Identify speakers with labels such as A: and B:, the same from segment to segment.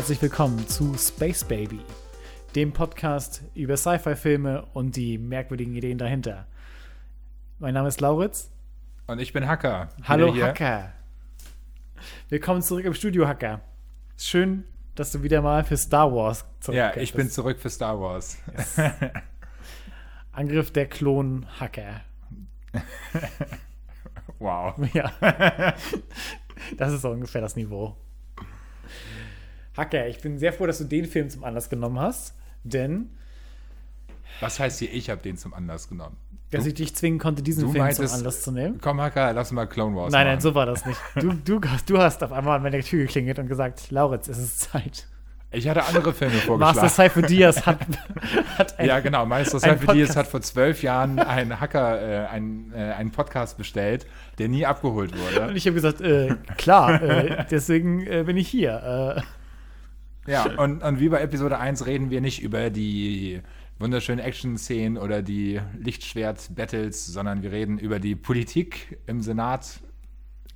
A: Herzlich willkommen zu Space Baby, dem Podcast über Sci-Fi-Filme und die merkwürdigen Ideen dahinter. Mein Name ist Lauritz.
B: Und ich bin Hacker.
A: Hallo Hacker. Willkommen zurück im Studio, Hacker. Schön, dass du wieder mal für Star Wars
B: zurückkehrst. Ja, ich bin zurück für Star Wars. Yes.
A: Angriff der Klon-Hacker.
B: wow.
A: Ja. Das ist so ungefähr das Niveau. Hacker, ich bin sehr froh, dass du den Film zum Anlass genommen hast, denn.
B: Was heißt hier, ich habe den zum Anlass genommen?
A: Dass du, ich dich zwingen konnte, diesen Film meintest, zum Anlass zu nehmen.
B: Komm, Hacker, lass mal Clone Wars
A: Nein, machen. nein, so war das nicht. Du, du, du hast auf einmal an meine Tür geklingelt und gesagt, Lauritz, es ist Zeit.
B: Ich hatte andere Filme vorgeschlagen.
A: Master Cypher Diaz hat,
B: hat ein, Ja, genau. Master Cypher Diaz hat vor zwölf Jahren einen Hacker, äh, einen, äh, einen Podcast bestellt, der nie abgeholt wurde.
A: Und ich habe gesagt, äh, klar, äh, deswegen äh, bin ich hier.
B: Ja, und, und wie bei Episode 1 reden wir nicht über die wunderschönen Action-Szenen oder die Lichtschwert-Battles, sondern wir reden über die Politik im Senat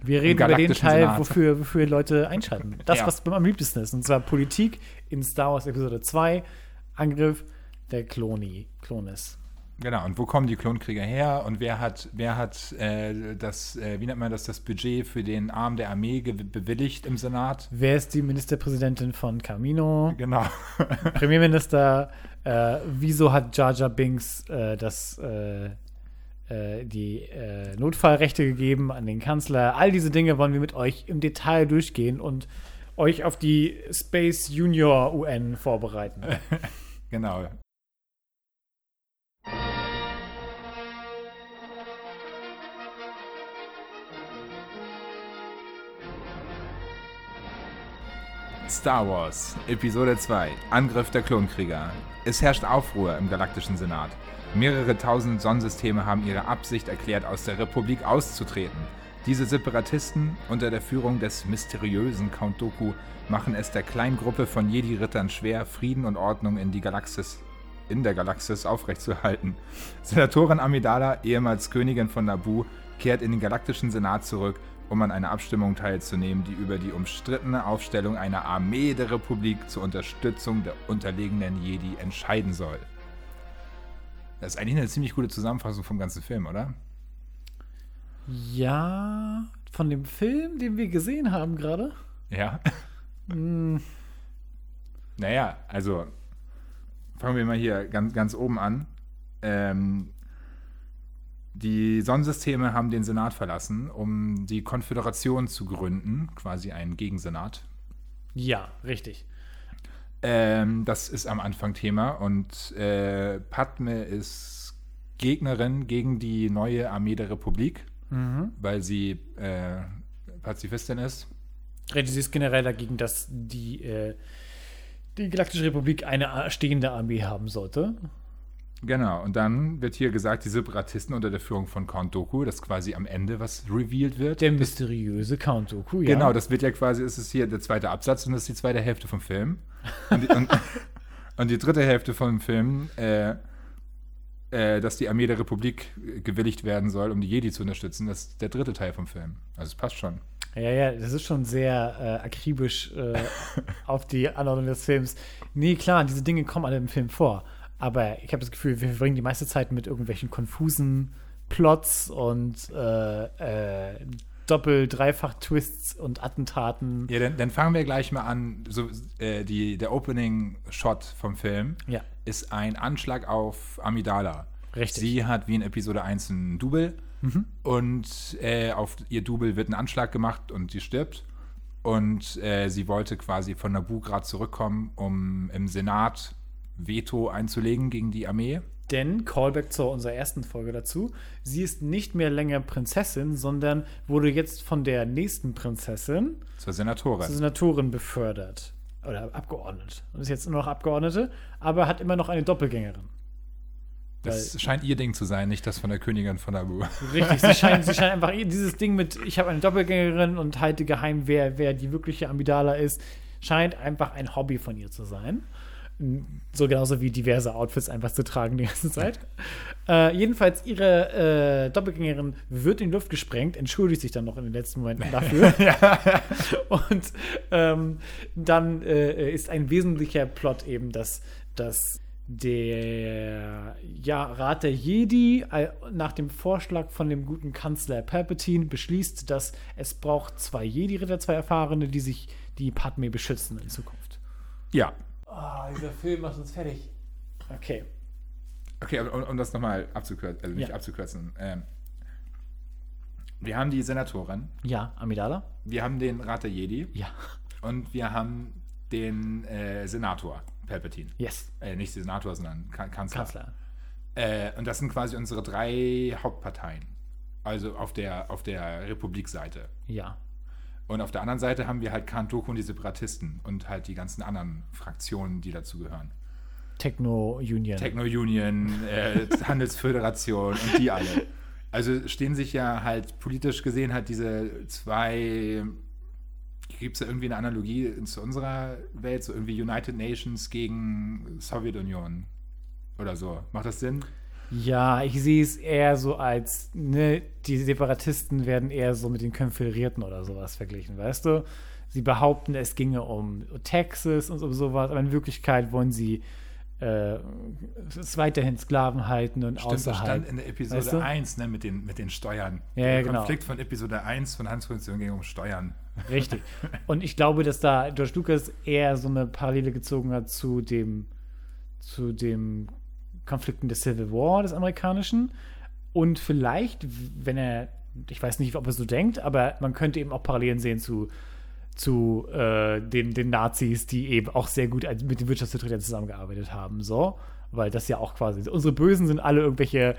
A: wir reden über den Teil, wofür, wofür Leute einschalten. Das, ja. was am liebsten ist. Und zwar Politik in Star Wars Episode 2, Angriff der Kloni, Klonis.
B: Genau, und wo kommen die Klonkrieger her und wer hat, wer hat äh, das, äh, wie nennt man das, das Budget für den Arm der Armee bewilligt im Senat?
A: Wer ist die Ministerpräsidentin von Camino?
B: Genau.
A: Premierminister, äh, wieso hat Jar Jar Binks äh, das äh, äh, die Notfallrechte gegeben an den Kanzler. All diese Dinge wollen wir mit euch im Detail durchgehen und euch auf die Space Junior UN vorbereiten.
B: genau. Star Wars, Episode 2, Angriff der Klonkrieger. Es herrscht Aufruhr im galaktischen Senat. Mehrere tausend Sonnensysteme haben ihre Absicht erklärt, aus der Republik auszutreten. Diese Separatisten unter der Führung des mysteriösen Count Doku machen es der kleinen Gruppe von Jedi-Rittern schwer, Frieden und Ordnung in, die Galaxis, in der Galaxis aufrechtzuerhalten. Senatorin Amidala, ehemals Königin von Naboo, kehrt in den galaktischen Senat zurück, um an einer Abstimmung teilzunehmen, die über die umstrittene Aufstellung einer Armee der Republik zur Unterstützung der unterlegenen Jedi entscheiden soll. Das ist eigentlich eine ziemlich gute Zusammenfassung vom ganzen Film, oder?
A: Ja, von dem Film, den wir gesehen haben gerade.
B: Ja. mm. Naja, also fangen wir mal hier ganz, ganz oben an. Ähm, die Sonnensysteme haben den Senat verlassen, um die Konföderation zu gründen, quasi einen Gegensenat.
A: Ja, richtig.
B: Ähm, das ist am Anfang Thema und äh, Padme ist Gegnerin gegen die neue Armee der Republik, mhm. weil sie äh, Pazifistin ist.
A: Sie ist generell dagegen, dass die, äh, die Galaktische Republik eine stehende Armee haben sollte.
B: Genau, und dann wird hier gesagt, die Separatisten unter der Führung von Count Doku, das quasi am Ende, was revealed wird.
A: Der mysteriöse Count Doku,
B: ja. Genau, das wird ja quasi, ist es hier der zweite Absatz und das ist die zweite Hälfte vom Film. Und die, und, und die dritte Hälfte vom Film, äh, äh, dass die Armee der Republik gewilligt werden soll, um die Jedi zu unterstützen, das ist der dritte Teil vom Film. Also es passt schon.
A: Ja, ja, das ist schon sehr äh, akribisch äh, auf die Anordnung des Films. Nee, klar, diese Dinge kommen alle im Film vor. Aber ich habe das Gefühl, wir verbringen die meiste Zeit mit irgendwelchen konfusen Plots und äh, äh, Doppel-, Dreifach-Twists und Attentaten.
B: Ja, dann, dann, fangen wir gleich mal an. So, äh, die, der Opening-Shot vom Film
A: ja.
B: ist ein Anschlag auf Amidala.
A: Richtig.
B: Sie hat wie in Episode 1 ein Double mhm. und äh, auf ihr Double wird ein Anschlag gemacht und sie stirbt. Und äh, sie wollte quasi von Naboo gerade zurückkommen, um im Senat Veto einzulegen gegen die Armee.
A: Denn, Callback zu unserer ersten Folge dazu, sie ist nicht mehr länger Prinzessin, sondern wurde jetzt von der nächsten Prinzessin
B: zur Senatorin,
A: zur Senatorin befördert. Oder abgeordnet. Und ist jetzt nur noch Abgeordnete, aber hat immer noch eine Doppelgängerin.
B: Das Weil, scheint ihr Ding zu sein, nicht das von der Königin von Abu.
A: Richtig, sie scheint, sie scheint einfach dieses Ding mit, ich habe eine Doppelgängerin und halte geheim, wer, wer die wirkliche Amidala ist, scheint einfach ein Hobby von ihr zu sein. So genauso wie diverse Outfits einfach zu tragen die ganze Zeit. äh, jedenfalls, ihre äh, Doppelgängerin wird in die Luft gesprengt, entschuldigt sich dann noch in den letzten Momenten dafür. Und ähm, dann äh, ist ein wesentlicher Plot eben, dass, dass der ja, Rat der Jedi äh, nach dem Vorschlag von dem guten Kanzler Palpatine beschließt, dass es braucht zwei Jedi-Ritter, zwei Erfahrene, die sich die Padme beschützen in Zukunft.
B: Ja.
A: Oh, dieser Film macht uns fertig. Okay.
B: Okay, um, um das nochmal abzukürzen, also nicht
A: Ja.
B: abzukürzen. Ähm, wir haben die Senatorin,
A: Ja, Amidala?
B: wir haben den Rat der Jedi
A: Ja.
B: und wir haben den äh, Senator, Palpatine.
A: Yes.
B: Äh, nicht Senator, sondern Kan Kanzler.
A: Kanzler.
B: Äh, und das sind quasi unsere drei Hauptparteien. Also auf der, auf der Republikseite.
A: Ja.
B: Und auf der anderen Seite haben wir halt Kantoku und die Separatisten und halt die ganzen anderen Fraktionen, die dazu gehören.
A: Techno Union.
B: Techno-Union, äh, Handelsföderation und die alle. Also stehen sich ja halt politisch gesehen halt diese zwei. Gibt es da irgendwie eine Analogie zu unserer Welt? So irgendwie United Nations gegen Sowjetunion oder so. Macht das Sinn?
A: Ja, ich sehe es eher so als, ne, die Separatisten werden eher so mit den Konföderierten oder sowas verglichen, weißt du? Sie behaupten, es ginge um Texas und um sowas, aber in Wirklichkeit wollen sie äh, es weiterhin Sklaven halten und
B: Stimmt, das stand
A: außerhalb.
B: in der Episode
A: weißt du?
B: 1 ne, mit, den, mit den Steuern.
A: Ja,
B: der
A: genau.
B: Konflikt von Episode 1 von Hans Funktion ging um Steuern.
A: Richtig. Und ich glaube, dass da George Lucas eher so eine Parallele gezogen hat zu dem, zu dem Konflikten des Civil War, des amerikanischen. Und vielleicht, wenn er, ich weiß nicht, ob er so denkt, aber man könnte eben auch Parallelen sehen zu, zu äh, den, den Nazis, die eben auch sehr gut mit den Wirtschaftsvertretern zusammengearbeitet haben. So. Weil das ja auch quasi, unsere Bösen sind alle irgendwelche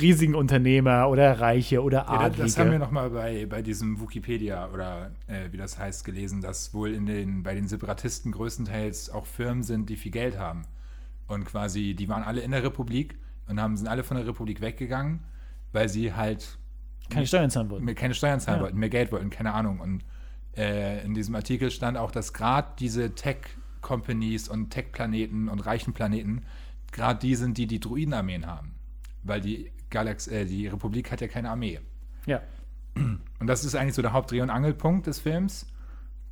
A: riesigen Unternehmer oder Reiche oder
B: Ja,
A: Adlige.
B: das haben wir nochmal bei, bei diesem Wikipedia oder äh, wie das heißt gelesen, dass wohl in den, bei den Separatisten größtenteils auch Firmen sind, die viel Geld haben. Und quasi, die waren alle in der Republik und haben, sind alle von der Republik weggegangen, weil sie halt
A: keine Steuern zahlen wollten.
B: mehr, keine Steuern zahlen
A: Ja.
B: wollten, mehr Geld wollten, keine Ahnung. Und äh, in diesem Artikel stand auch, dass gerade diese Tech-Companies und Tech-Planeten und reichen Planeten, gerade die sind, die die Druidenarmeen haben. Weil die, Galax äh, die Republik hat ja keine Armee.
A: Ja.
B: Und das ist eigentlich so der Hauptdreh- und Angelpunkt des Films,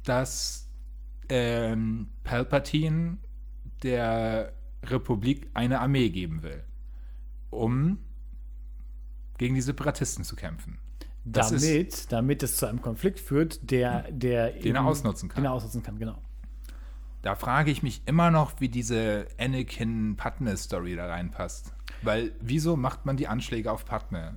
B: dass ähm, Palpatine der Republik eine Armee geben will, um gegen die Separatisten zu kämpfen. Das ist-
A: damit, damit es zu einem Konflikt führt, der, der
B: Den er ausnutzen kann.
A: Den er ausnutzen kann, genau.
B: Da frage ich mich immer noch, wie diese Anakin-Padme-Story da reinpasst. Weil, wieso macht man die Anschläge auf Padme?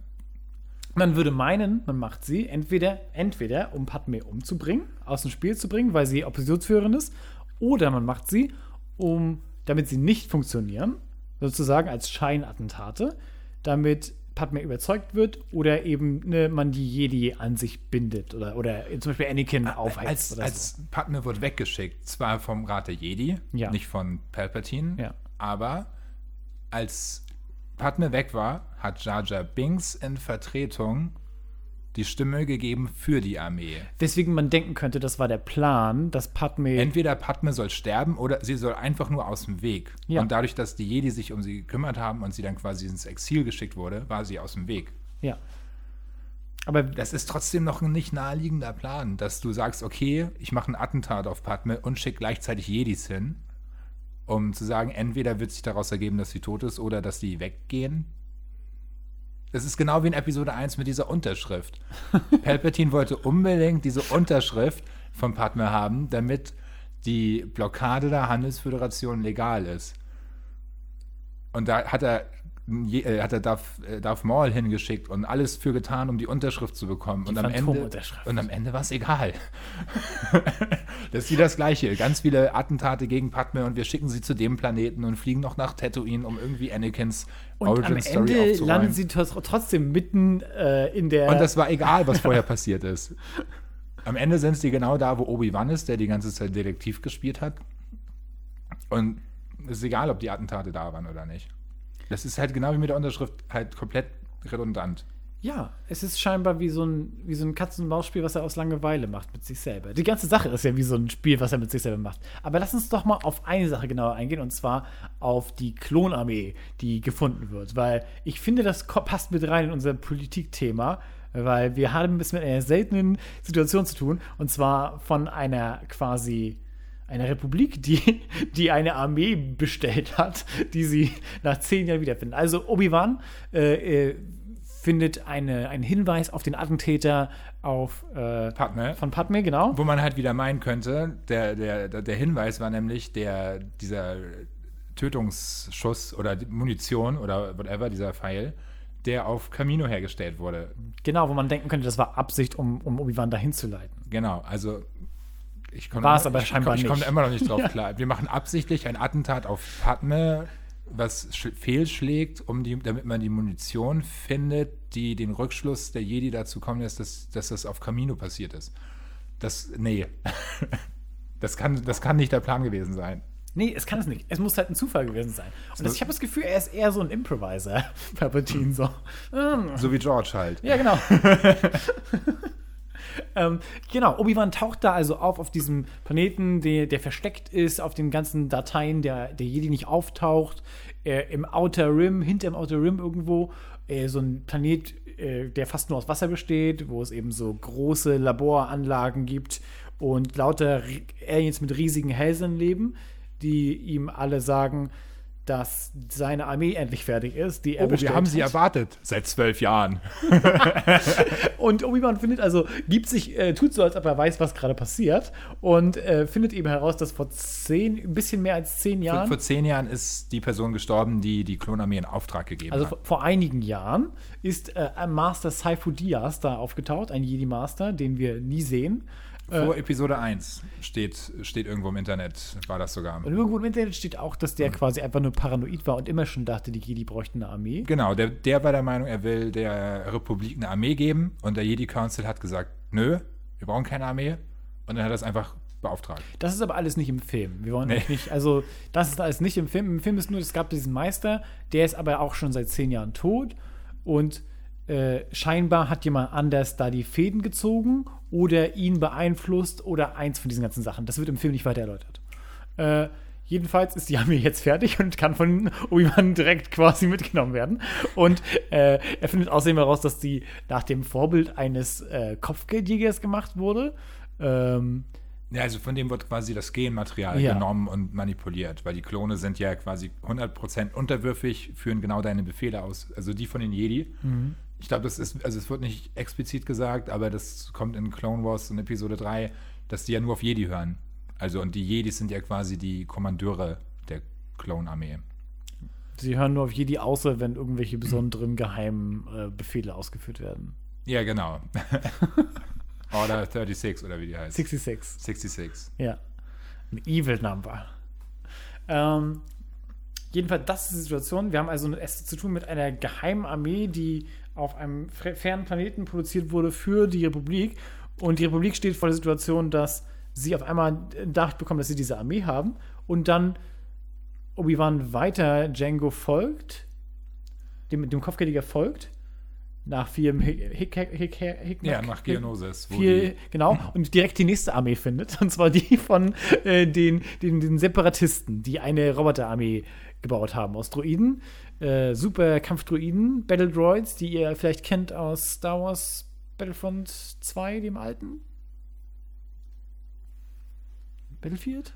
A: Man würde meinen, man macht sie entweder, entweder um Padme umzubringen, aus dem Spiel zu bringen, weil sie Oppositionsführerin ist, oder man macht sie, um, damit sie nicht funktionieren, sozusagen als Scheinattentate, damit Padme überzeugt wird oder eben ne, man die Jedi an sich bindet oder, oder zum Beispiel Anakin aufheizt
B: Als,
A: oder
B: als Padme wird weggeschickt, zwar vom Rat der Jedi,
A: Ja.
B: nicht von Palpatine,
A: Ja.
B: aber als Padme weg war, hat Jar Jar Binks in Vertretung die Stimme gegeben für die Armee.
A: Weswegen man denken könnte, das war der Plan, dass Padme.
B: Entweder Padme soll sterben oder sie soll einfach nur aus dem Weg.
A: Ja.
B: Und dadurch, dass die Jedi sich um sie gekümmert haben und sie dann quasi ins Exil geschickt wurde, war sie aus dem Weg.
A: ja. Aber
B: Das ist trotzdem noch ein nicht naheliegender Plan, dass du sagst, okay, ich mache ein Attentat auf Padme und schicke gleichzeitig Jedis hin, um zu sagen, entweder wird sich daraus ergeben, dass sie tot ist oder dass die weggehen. Das ist genau wie in Episode 1 mit dieser Unterschrift. Palpatine wollte unbedingt diese Unterschrift von Padme haben, damit die Blockade der Handelsföderation legal ist. Und da hat er, äh, hat er Darth, äh, Darth Maul hingeschickt und alles für getan, um die Unterschrift zu bekommen. und, am Ende, und am Ende war es egal. das ist wie das Gleiche. Ganz viele Attentate gegen Padme und wir schicken sie zu dem Planeten und fliegen noch nach Tatooine, um irgendwie Anakins
A: und am
B: Origin-Story
A: Ende landen sie tr- trotzdem mitten äh, in der.
B: Und das war egal, was vorher passiert ist. Am Ende sind sie genau da, wo Obi-Wan ist, der die ganze Zeit Detektiv gespielt hat. Und es ist egal, ob die Attentate da waren oder nicht. Das ist halt genau wie mit der Unterschrift halt komplett redundant.
A: Ja, es ist scheinbar wie so ein, wie so ein Katz-und-Maus-Spiel, was er aus Langeweile macht mit sich selber. Die ganze Sache ist ja wie so ein Spiel, was er mit sich selber macht. Aber lass uns doch mal auf eine Sache genauer eingehen, und zwar auf die Klonarmee, die gefunden wird. Weil ich finde, das passt mit rein in unser Politikthema, weil wir haben es mit einer seltenen Situation zu tun, und zwar von einer quasi einer Republik, die, die eine Armee bestellt hat, die sie nach zehn Jahren wiederfinden. Also Obi-Wan äh, äh, findet eine, einen Hinweis auf den Attentäter auf äh,
B: Padme.
A: von Padme, genau.
B: Wo man halt wieder meinen könnte, der, der, der Hinweis war nämlich der, dieser Tötungsschuss oder Munition oder whatever, dieser Pfeil, der auf Camino hergestellt wurde.
A: Genau, wo man denken könnte, das war Absicht, um, um Obi-Wan dahin zu leiten.
B: Genau, also ich komme
A: War es aber scheinbar
B: ich, ich komme
A: nicht.
B: immer noch nicht drauf klar. Wir machen absichtlich ein Attentat auf Padme, was sch- fehlschlägt, um die, damit man die Munition findet, die den Rückschluss der Jedi dazu kommen lässt, dass, dass das auf Camino passiert ist. Das, nee. Das kann, das kann nicht der Plan gewesen sein.
A: Nee, es kann es nicht. Es muss halt ein Zufall gewesen sein. Und das, ich habe das Gefühl, er ist eher so ein Improviser, Palpatine, so.
B: So wie George halt.
A: Ja, genau. ähm, genau, Obi-Wan taucht da also auf, auf diesem Planeten, der, der versteckt ist, auf den ganzen Dateien, der, der Jedi nicht auftaucht, äh, im Outer Rim, hinter dem Outer Rim irgendwo, äh, so ein Planet, äh, der fast nur aus Wasser besteht, wo es eben so große Laboranlagen gibt und lauter Aliens mit riesigen Hälsen leben, die ihm alle sagen, dass seine Armee endlich fertig ist, die er
B: Oh, wir
A: bestellt
B: haben sie
A: hat.
B: erwartet. Seit zwölf Jahren.
A: Und Obi-Wan findet also, gibt sich, äh, tut so, als ob er weiß, was gerade passiert und äh, findet eben heraus, dass vor zehn, ein bisschen mehr als zehn
B: Vor,
A: Jahren,
B: vor zehn Jahren ist die Person gestorben, die die Klonarmee in Auftrag gegeben
A: also
B: hat.
A: vor, vor einigen Jahren, ist äh, Master Saifu Diaz da aufgetaucht, ein Jedi-Master, den wir nie sehen.
B: Vor Episode 1 steht, steht irgendwo im Internet, war das sogar.
A: Und irgendwo im Internet steht auch, dass der quasi einfach nur paranoid war und immer schon dachte, die Jedi bräuchten eine Armee.
B: Genau, der, der war der Meinung, er will der Republik eine Armee geben und der Jedi Council hat gesagt, nö, wir brauchen keine Armee. Und dann hat er es einfach beauftragt.
A: Das ist aber alles nicht im Film. Wir wollen
B: Nee.
A: nicht, also das ist alles nicht im Film. Im Film ist nur, es gab diesen Meister, der ist aber auch schon seit zehn Jahren tot und äh, scheinbar hat jemand anders da die Fäden gezogen oder ihn beeinflusst oder eins von diesen ganzen Sachen. Das wird im Film nicht weiter erläutert. Äh, jedenfalls ist die Armee jetzt fertig und kann von Obi-Wan direkt quasi mitgenommen werden. Und äh, er findet außerdem heraus, dass die nach dem Vorbild eines äh, Kopfgeldjägers gemacht wurde. Ähm,
B: Ja, also von dem wird quasi das Genmaterial
A: Ja.
B: genommen und manipuliert, weil die Klone sind ja quasi 100% unterwürfig, führen genau deine Befehle aus. Also die von den Jedi.
A: Mhm.
B: Ich glaube, das ist, also es wird nicht explizit gesagt, aber das kommt in Clone Wars in Episode 3, dass die ja nur auf Jedi hören. Also und die Jedis sind ja quasi die Kommandeure der Clone-Armee.
A: Sie hören nur auf Jedi, außer wenn irgendwelche besonderen geheimen äh, Befehle ausgeführt werden.
B: Ja, genau. Order 36 oder wie die heißt.
A: 66.
B: 66.
A: Ja. Ein Evil Number. Ähm, jedenfalls, das ist die Situation. Wir haben also es zu tun mit einer geheimen Armee, die auf einem fernen Planeten produziert wurde für die Republik. Und die Republik steht vor der Situation, dass sie auf einmal Nachricht bekommen, dass sie diese Armee haben. Und dann Obi-Wan weiter Django folgt, dem, dem Kopfgeldiger folgt, nach vielem Hick, Hick, Hick, Hick,
B: Ja, nach Geonosis.
A: viel, genau, und direkt die nächste Armee findet. Und zwar die von äh, den, den, den Separatisten, die eine Roboterarmee gebaut haben aus Droiden. Äh, super Kampfdroiden, Battle Droids, die ihr vielleicht kennt aus Star Wars Battlefront 2, dem alten. Battlefield?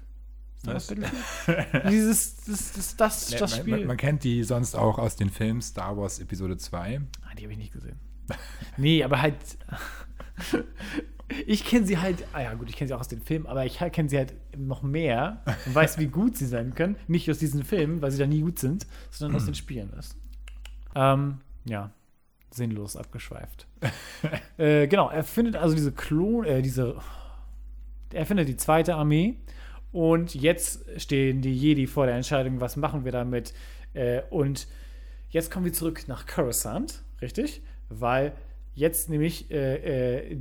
A: Star Wars
B: Was?
A: Battlefield? Dieses, das, das, das,
B: Ja,
A: das
B: man,
A: Spiel.
B: man, man kennt die sonst auch aus den Filmen Star Wars Episode 2.
A: Ah, die habe ich nicht gesehen. nee, aber halt. Ich kenne sie halt, ah ja gut, ich kenne sie auch aus den Filmen, aber ich kenne sie halt noch mehr und weiß, wie gut sie sein können. Nicht aus diesen Filmen, weil sie da nie gut sind, sondern aus den Spielen. Weißt du? ähm, ja, sinnlos abgeschweift. äh, genau, er findet also diese Klon, äh, diese, er findet die zweite Armee und jetzt stehen die Jedi vor der Entscheidung, was machen wir damit? Äh, und jetzt kommen wir zurück nach Coruscant, richtig? Weil jetzt nämlich äh, äh,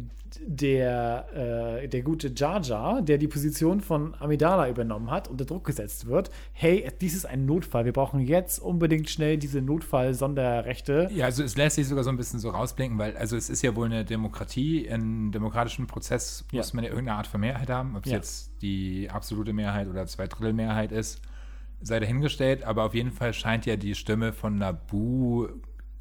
A: der, äh, der gute Jar Jar, der die Position von Amidala übernommen hat, unter Druck gesetzt wird. Hey, dies ist ein Notfall. Wir brauchen jetzt unbedingt schnell diese Notfall-Sonderrechte.
B: Ja, also es lässt sich sogar so ein bisschen so rausblinken, weil also es ist ja wohl eine Demokratie. Im demokratischen Prozess
A: Ja.
B: muss man ja irgendeine Art von Mehrheit haben. Ob es
A: Ja.
B: jetzt die absolute Mehrheit oder Zweidrittelmehrheit ist, sei dahingestellt. Aber auf jeden Fall scheint ja die Stimme von Nabu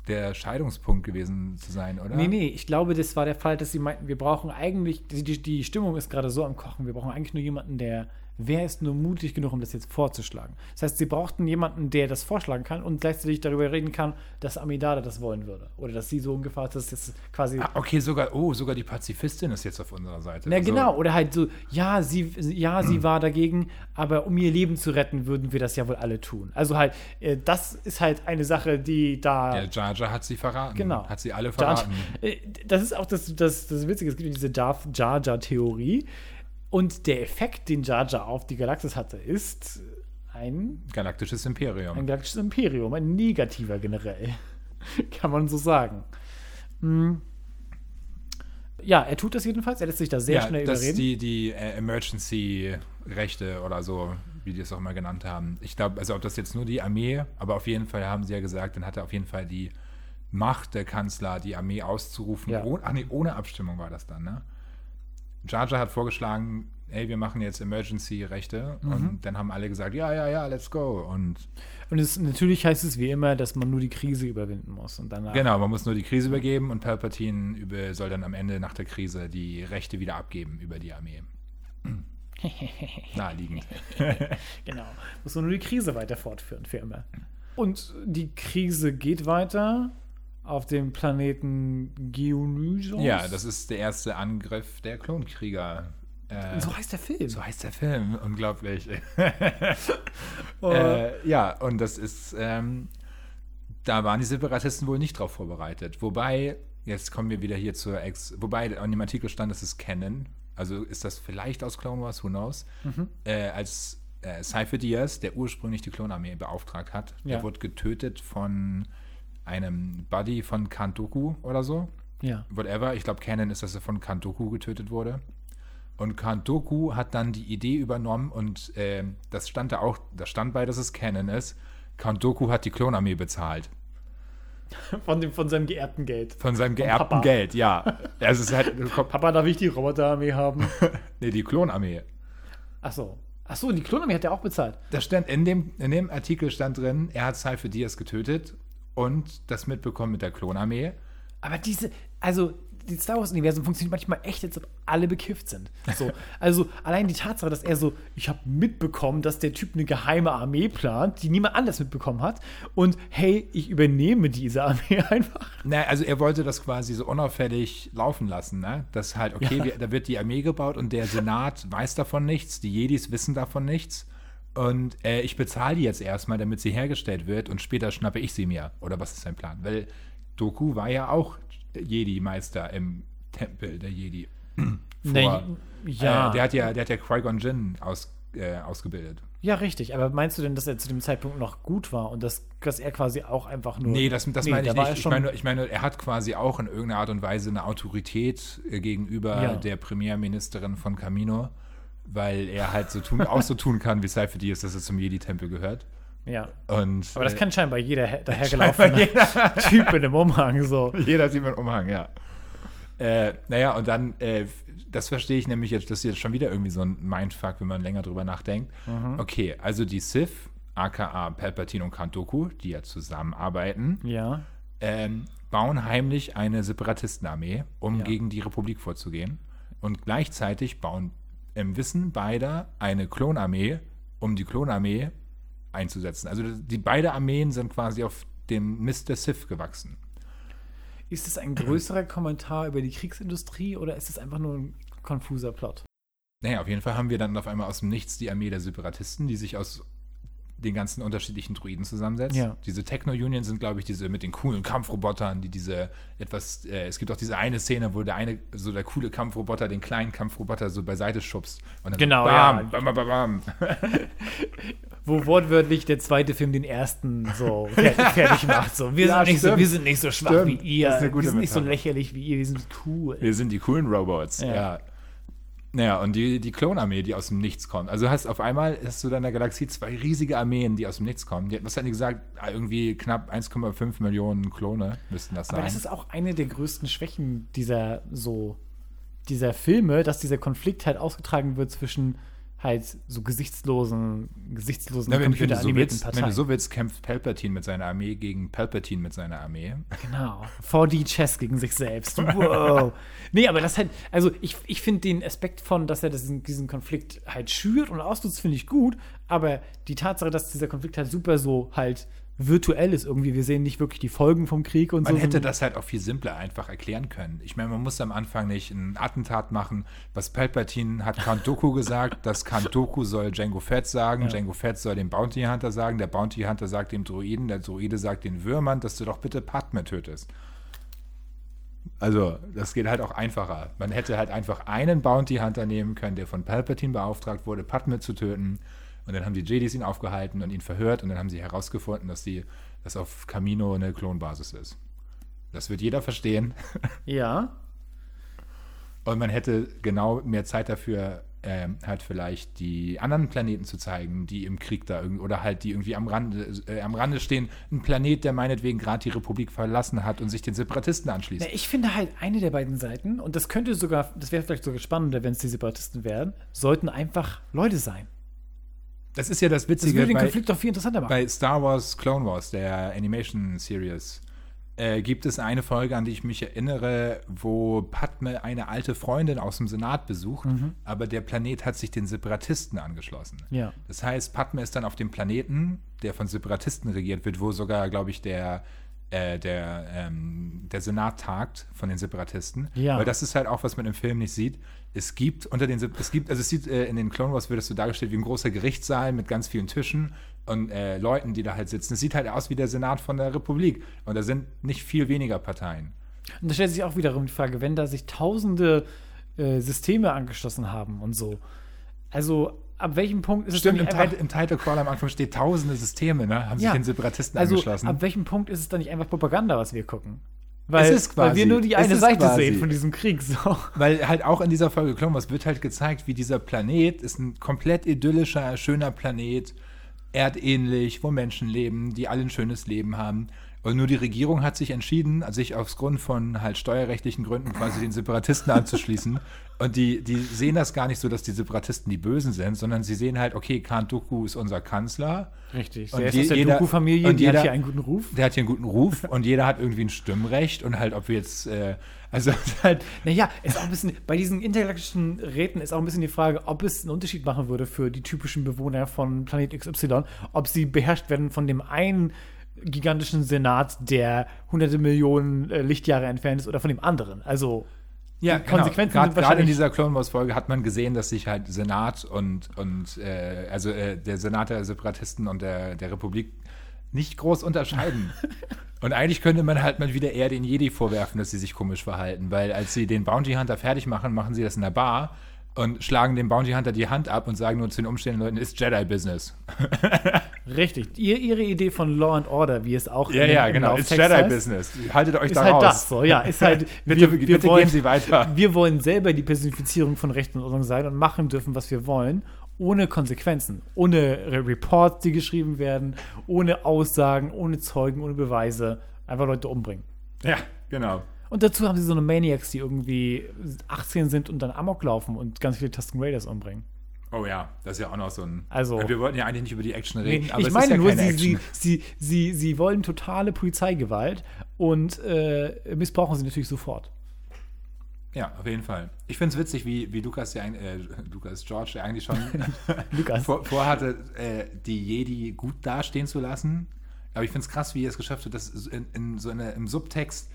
B: der Scheidungspunkt gewesen zu sein, oder?
A: Nee, nee, ich glaube, das war der Fall, dass sie meinten, wir brauchen eigentlich, die, die- Stimmung ist gerade so am Kochen, wir brauchen eigentlich nur jemanden, der, wer ist nur mutig genug, um das jetzt vorzuschlagen. Das heißt, sie brauchten jemanden, der das vorschlagen kann und gleichzeitig darüber reden kann, dass Amidala das wollen würde. Oder dass sie so ungefähr, dass das quasi.
B: Ah, okay, sogar, oh, sogar die Pazifistin ist jetzt auf unserer Seite.
A: Na
B: Also-
A: genau, oder halt so, ja, sie, ja, sie war dagegen, aber um ihr Leben zu retten, würden wir das ja wohl alle tun. Also halt, äh, das ist halt eine Sache, die da.
B: Der Jar Jar hat sie verraten.
A: Genau.
B: Hat sie alle
A: Jar,
B: verraten.
A: äh, das ist auch das, das, das Witzige, es gibt ja diese Darth Jar Jar Theorie und der Effekt, den Jar Jar auf die Galaxis hatte, ist ein,
B: Galaktisches Imperium.
A: ein galaktisches Imperium, ein negativer generell, kann man so sagen. Hm. Ja, er tut das jedenfalls, er lässt sich da sehr
B: ja,
A: schnell
B: das
A: überreden.
B: die, die äh, Emergency-Rechte oder so, wie die es auch mal genannt haben. Ich glaube, also ob das jetzt nur die Armee, aber auf jeden Fall haben sie ja gesagt, dann hat er auf jeden Fall die Macht der Kanzler, die Armee auszurufen.
A: Ja.
B: Ohne, ach nee, ohne Abstimmung war das dann, ne? Jar Jar hat vorgeschlagen, ey, wir machen jetzt Emergency-Rechte.
A: Mhm.
B: Und dann haben alle gesagt, ja, ja, ja, let's go. Und
A: Und es, natürlich heißt es wie immer, dass man nur die Krise überwinden muss. Und danach,
B: genau, man muss nur die Krise übergeben und Palpatine über, soll dann am Ende nach der Krise die Rechte wieder abgeben über die Armee. Naheliegend.
A: Genau. Muss man nur die Krise weiter fortführen, für immer. Und die Krise geht weiter auf dem Planeten Geonysos.
B: Ja, das ist der erste Angriff der Klonkrieger. Äh,
A: So heißt der Film.
B: so heißt der Film, unglaublich.
A: Oh.
B: äh, ja, und das ist, ähm, da waren die Separatisten wohl nicht drauf vorbereitet. Wobei, jetzt kommen wir wieder hier zur Ex, wobei in dem Artikel stand, das ist Canon. Also ist das vielleicht aus Clone Wars, who knows?
A: Mhm.
B: Äh, als äh, Cypher Diaz, der ursprünglich die Klonarmee beauftragt hat,
A: Ja.
B: der wurde getötet von einem Buddy von Kantoku oder so
A: ja.
B: whatever. Ich glaube, Canon ist, dass er von Kantoku getötet wurde. Und Kantoku hat dann die Idee übernommen und ähm, das stand da auch, da stand bei, dass es Canon ist. Kantoku hat die Klonarmee bezahlt.
A: Von, dem, von seinem geerbten Geld.
B: Von seinem geerbten
A: Papa.
B: Geld, ja. Es ist halt,
A: Papa, darf ich die Roboterarmee haben?
B: nee, die Klonarmee.
A: Ach so. Ach so, die Klonarmee hat er auch bezahlt.
B: Da stand in dem, in dem Artikel stand drin, er hat Cypher Diaz getötet und das mitbekommen mit der Klonarmee.
A: Aber diese, also die Star Wars-Universum funktioniert manchmal echt, als ob alle bekifft sind. So, also allein die Tatsache, dass er so, ich habe mitbekommen, dass der Typ eine geheime Armee plant, die niemand anders mitbekommen hat. Und hey, ich übernehme diese Armee einfach.
B: Na, also er wollte das quasi so unauffällig laufen lassen, ne? Dass halt, okay,
A: Ja.
B: wir, da wird die Armee gebaut und der Senat weiß davon nichts, die Jedis wissen davon nichts. Und äh, ich bezahle die jetzt erstmal, damit sie hergestellt wird und später schnappe ich sie mir. Oder was ist sein Plan? Weil Doku war ja auch Jedi-Meister im Tempel der Jedi. Vor,
A: Nee, ja.
B: Äh, der hat ja, der hat ja Qui-Gon Jinn aus, äh, ausgebildet.
A: Ja, richtig. Aber meinst du denn, dass er zu dem Zeitpunkt noch gut war und dass, dass er quasi auch einfach nur.
B: Nee, das, das
A: Nee,
B: meine ich nicht. Ich meine, ich meine, er hat quasi auch in irgendeiner Art und Weise eine Autorität äh, gegenüber
A: Ja.
B: der Premierministerin von Camino, weil er halt so tun, auch so tun kann, wie Cypher ist, dass er zum Jedi-Tempel gehört.
A: Ja.
B: Und,
A: Aber das
B: äh,
A: kann scheinbar jeder he- dahergelaufene Typ in einem Umhang so.
B: jeder sieht mit Umhang, ja. Äh, naja, und dann, äh, das verstehe ich nämlich jetzt, das ist jetzt schon wieder irgendwie so ein Mindfuck, wenn man länger drüber nachdenkt.
A: Mhm.
B: Okay, also die Sith, aka Palpatine und Kantoku, die ja zusammenarbeiten,
A: Ja.
B: ähm, bauen heimlich eine Separatistenarmee, um
A: Ja.
B: gegen die Republik vorzugehen. Und gleichzeitig bauen im Wissen beider eine Klonarmee, um die Klonarmee einzusetzen. Also die beide Armeen sind quasi auf dem Mist der Sith gewachsen.
A: Ist es ein größerer Kommentar über die Kriegsindustrie oder ist es einfach nur ein konfuser Plot?
B: Naja, auf jeden Fall haben wir dann auf einmal aus dem Nichts die Armee der Separatisten, die sich aus den ganzen unterschiedlichen Druiden zusammensetzt.
A: Ja.
B: Diese Techno-Union sind, glaube ich, diese mit den coolen Kampfrobotern, die diese etwas, äh, es gibt auch diese eine Szene, wo der eine, so der coole Kampfroboter, den kleinen Kampfroboter so beiseite schubst. Und dann
A: Genau,
B: so
A: ja.
B: bam, bam, bam, bam, bam.
A: Wo wortwörtlich der zweite Film den ersten so fertig, macht. So, wir,
B: Ja,
A: sind nicht so, wir sind nicht so schwach
B: Stimmt.
A: wie ihr. Wir sind nicht so lächerlich wie ihr. Wir sind cool.
B: Wir sind die coolen Robots,
A: Ja.
B: ja. Naja, und die, die Klonarmee, die aus dem Nichts kommt. Also hast auf einmal hast du in der Galaxie zwei riesige Armeen, die aus dem Nichts kommen. Die, was hatten die gesagt? Ah, Irgendwie knapp 1,5 Millionen Klone müssten das sein.
A: Aber das ist auch eine der größten Schwächen dieser so dieser Filme, dass dieser Konflikt halt ausgetragen wird zwischen halt so gesichtslosen, gesichtslosen
B: Na, wenn, du so
A: computeranimierten
B: willst, wenn du so willst, kämpft Palpatine mit seiner Armee gegen Palpatine mit seiner Armee.
A: Genau. 4D-Chess gegen sich selbst. Wow. nee, aber das halt, also ich, ich finde den Aspekt von, dass er diesen, diesen Konflikt halt schürt und ausnutzt, finde ich gut. Aber die Tatsache, dass dieser Konflikt halt super so halt virtuell ist irgendwie, wir sehen nicht wirklich die Folgen vom Krieg und
B: Man
A: so.
B: hätte das halt auch viel simpler einfach erklären können. Ich meine, man muss am Anfang nicht ein Attentat machen. Was Palpatine hat Count Dooku gesagt, dass Count Dooku soll Django Fett sagen,
A: Ja.
B: Django Fett soll dem Bounty Hunter sagen, der Bounty Hunter sagt dem Droiden, der Droide sagt den Würmern, dass du doch bitte Padme tötest. Also, das geht halt auch einfacher. Man hätte halt einfach einen Bounty Hunter nehmen können, der von Palpatine beauftragt wurde, Padme zu töten. Und dann haben die Jedis ihn aufgehalten und ihn verhört und dann haben sie herausgefunden, dass die, dass auf Camino eine Klonbasis ist. Das wird jeder verstehen.
A: ja.
B: Und man hätte genau mehr Zeit dafür, ähm, halt vielleicht die anderen Planeten zu zeigen, die im Krieg da irgendwie, oder halt die irgendwie am Rande, äh, am Rande stehen. Ein Planet, der meinetwegen gerade die Republik verlassen hat und sich den Separatisten anschließt.
A: Na, ich finde halt eine der beiden Seiten, und das könnte sogar, das wäre vielleicht sogar spannender, wenn es die Separatisten wären, sollten einfach Leute sein.
B: Das ist ja das
A: Das
B: Witzige
A: würde den
B: bei,
A: Konflikt doch viel interessanter machen.
B: bei Star Wars Clone Wars, der Animation Series. Äh, gibt es eine Folge, an die ich mich erinnere, wo Padme eine alte Freundin aus dem Senat besucht, aber der Planet hat sich den Separatisten angeschlossen.
A: Ja.
B: Das heißt, Padme ist dann auf dem Planeten, der von Separatisten regiert wird, wo sogar, glaube ich, der, äh, der, ähm, der Senat tagt von den Separatisten.
A: Ja.
B: Weil das ist halt auch, was man im Film nicht sieht. Es gibt unter den, es gibt, also es sieht äh, in den Clone Wars wird es so dargestellt wie ein großer Gerichtssaal mit ganz vielen Tischen und äh, Leuten, die da halt sitzen. Es sieht halt aus wie der Senat von der Republik. Und da sind nicht viel weniger Parteien.
A: Und da stellt sich auch wiederum die Frage, wenn da sich tausende äh, Systeme angeschlossen haben und so. Also, ab welchem Punkt ist
B: Stimmt,
A: es
B: im,
A: dann nicht
B: im Title Crawl am Anfang steht tausende Systeme, ne? Haben
A: Ja.
B: sich den Separatisten
A: also,
B: angeschlossen.
A: ab welchem Punkt ist es dann nicht einfach Propaganda, was wir gucken? Weil,
B: ist
A: weil
B: quasi-
A: wir nur die eine Seite
B: quasi-
A: sehen von diesem Krieg. So.
B: Weil halt auch in dieser Folge Clone Wars wird halt gezeigt, wie dieser Planet ist ein komplett idyllischer, schöner Planet, erdähnlich, wo Menschen leben, die alle ein schönes Leben haben. Und nur die Regierung hat sich entschieden, sich aus Grund von halt steuerrechtlichen Gründen quasi den Separatisten anzuschließen. Und die, die sehen das gar nicht so, dass die Separatisten die Bösen sind, sondern sie sehen halt, okay, Khan Dooku ist unser Kanzler.
A: Richtig.
B: Und
A: Der ist
B: je-
A: aus der Doku-Familie,
B: und
A: die hat
B: jeder-
A: hier einen guten Ruf.
B: Der hat hier einen guten Ruf und jeder hat irgendwie ein Stimmrecht und halt, ob wir jetzt, äh, also halt,
A: Naja, ist auch ein bisschen, bei diesen intergalaktischen Räten ist auch ein bisschen die Frage, ob es einen Unterschied machen würde für die typischen Bewohner von Planet XY, ob sie beherrscht werden von dem einen gigantischen Senat, der hunderte Millionen äh, Lichtjahre entfernt ist, oder von dem anderen. Also,
B: Ja,
A: Die Konsequenzen
B: genau.
A: sind
B: Gerade in dieser Clone Wars Folge hat man gesehen, dass sich halt Senat und, und äh, also äh, der Senat der Separatisten und der, der Republik nicht groß unterscheiden. und eigentlich könnte man halt mal wieder eher den Jedi vorwerfen, dass sie sich komisch verhalten, weil als sie den Bounty Hunter fertig machen, machen sie das in der Bar und schlagen dem Bounty Hunter die Hand ab und sagen nur zu den umstehenden Leuten, ist Jedi-Business.
A: richtig. Ihr, ihre Idee von Law and Order, wie es auch
B: Ja,
A: in
B: ja, genau, ist Jedi-Business. Haltet euch
A: Ist
B: da
A: halt
B: raus.
A: das so, ja. Ist halt,
B: Bitte, bitte gehen Sie weiter.
A: Wir wollen selber die Personifizierung von Recht und Ordnung sein und machen dürfen, was wir wollen, ohne Konsequenzen, ohne Re- Reports, die geschrieben werden, ohne Aussagen, ohne Zeugen, ohne Beweise. Einfach Leute umbringen.
B: Ja, genau.
A: Und dazu haben sie so eine Maniacs, die irgendwie 18 sind und dann Amok laufen und ganz viele Tusken Raiders umbringen.
B: Oh ja, das ist ja auch noch so ein.
A: Also-
B: wir wollten ja eigentlich nicht über die Action
A: Nee,
B: reden, aber
A: ich
B: es
A: meine
B: ist ja
A: nur,
B: keine
A: sie,
B: Action.
A: sie, sie, sie, sie wollen totale Polizeigewalt und äh, missbrauchen sie natürlich sofort.
B: Ja, auf jeden Fall. Ich finde es witzig, wie, wie Lukas, ja, äh, Lukas George ja eigentlich schon vor, vorhatte, äh, die Jedi gut dastehen zu lassen. Aber ich finde es krass, wie er es geschafft hat, dass in, in so eine, im Subtext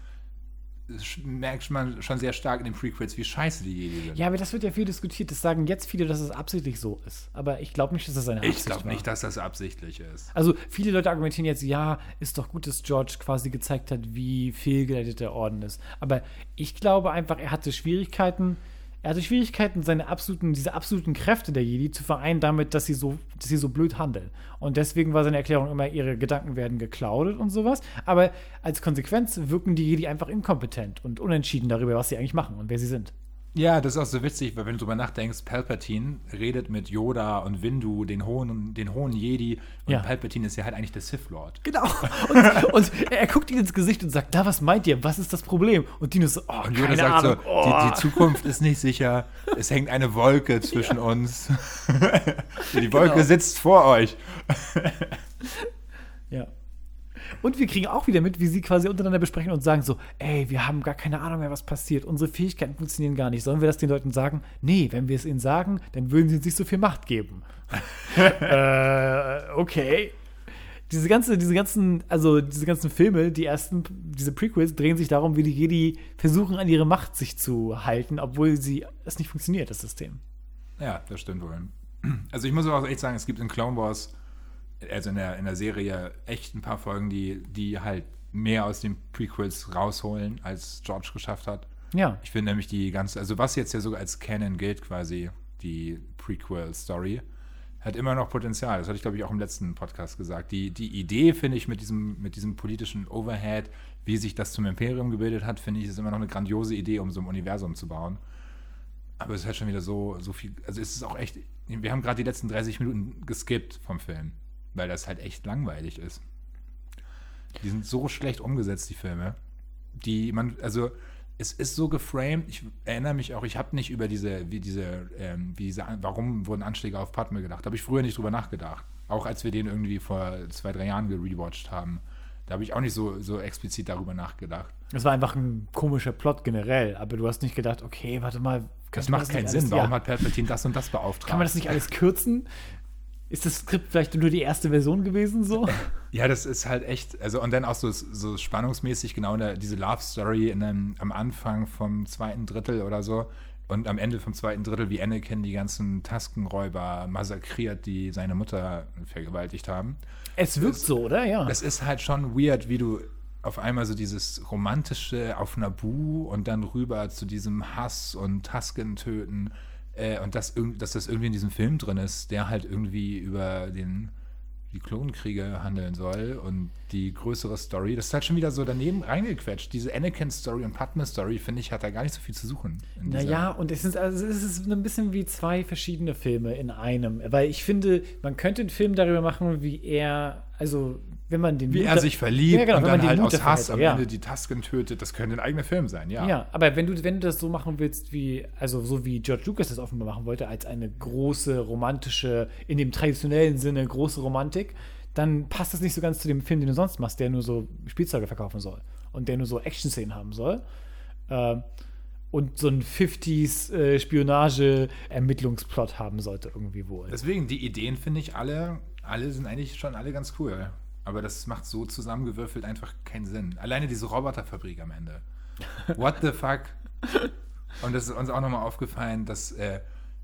B: merkt man schon sehr stark in den Prequels, wie scheiße die Jedi sind.
A: Ja, aber das wird ja viel diskutiert. Das sagen jetzt viele, dass es absichtlich so ist. Aber ich glaube nicht, dass das eine Absicht
B: Ich glaube nicht, dass das absichtlich ist.
A: Also viele Leute argumentieren jetzt, ja, ist doch gut, dass George quasi gezeigt hat, wie fehlgeleitet der Orden ist. Aber ich glaube einfach, er hatte Schwierigkeiten, er hatte Schwierigkeiten, seine absoluten, diese absoluten Kräfte der Jedi zu vereinen damit, dass sie so, dass sie so blöd handeln. Und deswegen war seine Erklärung immer, ihre Gedanken werden geklaudet und sowas. Aber als Konsequenz wirken die Jedi einfach inkompetent und unentschieden darüber, was sie eigentlich machen und wer sie sind.
B: Ja, das ist auch so witzig, weil wenn du drüber nachdenkst, Palpatine redet mit Yoda und Windu, den hohen, den hohen Jedi, und
A: Ja.
B: Palpatine ist ja halt eigentlich der Sith Lord.
A: Genau. Und, und er guckt ihn ins Gesicht und sagt, na, was meint ihr? Was ist das Problem? Und Dino so, oh,
B: Und Yoda sagt
A: Ahnung.
B: so,
A: oh.
B: die, die Zukunft ist nicht sicher, es hängt eine Wolke zwischen uns. die Wolke
A: Genau.
B: sitzt vor euch.
A: Ja. Und wir kriegen auch wieder mit, wie sie quasi untereinander besprechen und sagen so, ey, wir haben gar keine Ahnung mehr, was passiert. Unsere Fähigkeiten funktionieren gar nicht. Sollen wir das den Leuten sagen? Nee, wenn wir es ihnen sagen, dann würden sie uns nicht so viel Macht geben. äh, okay. Diese, ganze, diese ganzen, also diese ganzen Filme, die ersten, diese Prequels, drehen sich darum, wie die Jedi versuchen, an ihre Macht sich zu halten, obwohl sie es nicht funktioniert, das System.
B: Ja, das stimmt wohl. Also ich muss aber auch echt sagen, es gibt in Clone Wars, also in der, in der Serie, echt ein paar Folgen, die, die halt mehr aus den Prequels rausholen, als George geschafft hat.
A: Ja.
B: Ich finde nämlich die ganze, also was jetzt ja sogar als Canon gilt quasi, die Prequel-Story, hat immer noch Potenzial. Das hatte ich, glaube ich, auch im letzten Podcast gesagt. Die, die Idee, finde ich, mit diesem, mit diesem politischen Overhead, wie sich das zum Imperium gebildet hat, finde ich, ist immer noch eine grandiose Idee, um so ein Universum zu bauen. Aber es ist halt schon wieder so, so viel, also es ist auch echt, wir haben gerade die letzten 30 Minuten geskippt vom Film, weil das halt echt langweilig ist. Die sind so schlecht umgesetzt, die Filme. Die man, also es ist so geframed, ich erinnere mich auch, ich habe nicht über diese, wie diese, ähm, wie diese, warum wurden Anschläge auf Padme gedacht, habe ich früher nicht drüber nachgedacht. Auch als wir den irgendwie vor zwei, drei Jahren gerewatcht haben. Da habe ich auch nicht so, so explizit darüber nachgedacht.
A: Es war einfach ein komischer Plot generell, aber du hast nicht gedacht, okay, warte mal.
B: Das macht
A: nicht
B: keinen Sinn. Warum
A: ja,
B: hat Palpatine das und das beauftragt?
A: Kann man das nicht alles kürzen? Ist das Skript vielleicht nur die erste Version gewesen so?
B: Ja, das ist halt echt, also und dann auch so, so spannungsmäßig genau der, diese Love Story in einem, am Anfang vom zweiten Drittel oder so und am Ende vom zweiten Drittel, wie Anakin die ganzen Taskenräuber massakriert, die seine Mutter vergewaltigt haben.
A: Es wirkt so, oder? Ja.
B: Das ist halt schon weird, wie du auf einmal so dieses romantische auf Naboo und dann rüber zu diesem Hass und Tasken töten äh, und das, irg- dass das irgendwie in diesem Film drin ist, der halt irgendwie über den die Klonkriege handeln soll und die größere Story. Das ist halt schon wieder so daneben reingequetscht. Diese Anakin-Story und Padme-Story, finde ich, hat da gar nicht so viel zu suchen.
A: Naja, und es ist, also es ist ein bisschen wie zwei verschiedene Filme in einem. Weil ich finde, man könnte einen Film darüber machen, wie er, also wenn man den
B: Wie
A: Mut
B: er sich verliebt
A: Ja, genau,
B: und dann halt
A: Mut
B: aus Hass
A: hätte,
B: am
A: ja.
B: Ende die Tasken tötet. Das könnte ein eigener Film sein, ja.
A: Ja, aber wenn du, wenn du das so machen willst, wie, also so wie George Lucas das offenbar machen wollte, als eine große romantische, in dem traditionellen Sinne große Romantik, dann passt das nicht so ganz zu dem Film, den du sonst machst, der nur so Spielzeuge verkaufen soll und der nur so Action-Szenen haben soll. Ähm, und so ein 50s äh, haben sollte irgendwie wohl.
B: Deswegen, die Ideen finde ich alle, alle sind eigentlich schon alle ganz cool. Aber das macht so zusammengewürfelt einfach keinen Sinn. Alleine diese Roboterfabrik am Ende. What the fuck? Und das ist uns auch nochmal aufgefallen, dass, äh,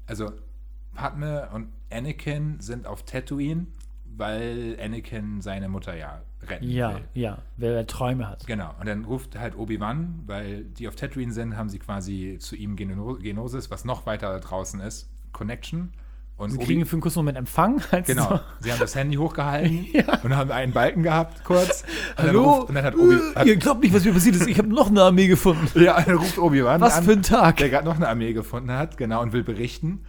B: also Padme und Anakin sind auf Tatooine, weil Anakin seine Mutter ja retten
A: ja,
B: will.
A: ja, wer er Träume hat.
B: Genau, und dann ruft halt Obi-Wan, weil die auf Tatooine sind, haben sie quasi zu ihm Geno Genosis, was noch weiter draußen ist, Connection. Und
A: Sie
B: Obi-
A: kriegen für einen kurzen Moment Empfang.
B: Genau.
A: so-
B: Sie haben das Handy hochgehalten
A: Ja.
B: und haben einen Balken gehabt, kurz. Und Dann
A: Hallo?
B: ruft, und dann hat Obi.
A: Äh,
B: Hat,
A: Ihr glaubt nicht, was mir passiert ist. Ich habe noch eine Armee gefunden.
B: ja, dann ruft Obi-Wan
A: Was
B: an,
A: für ein Tag.
B: der gerade noch eine Armee gefunden hat, genau, und will berichten.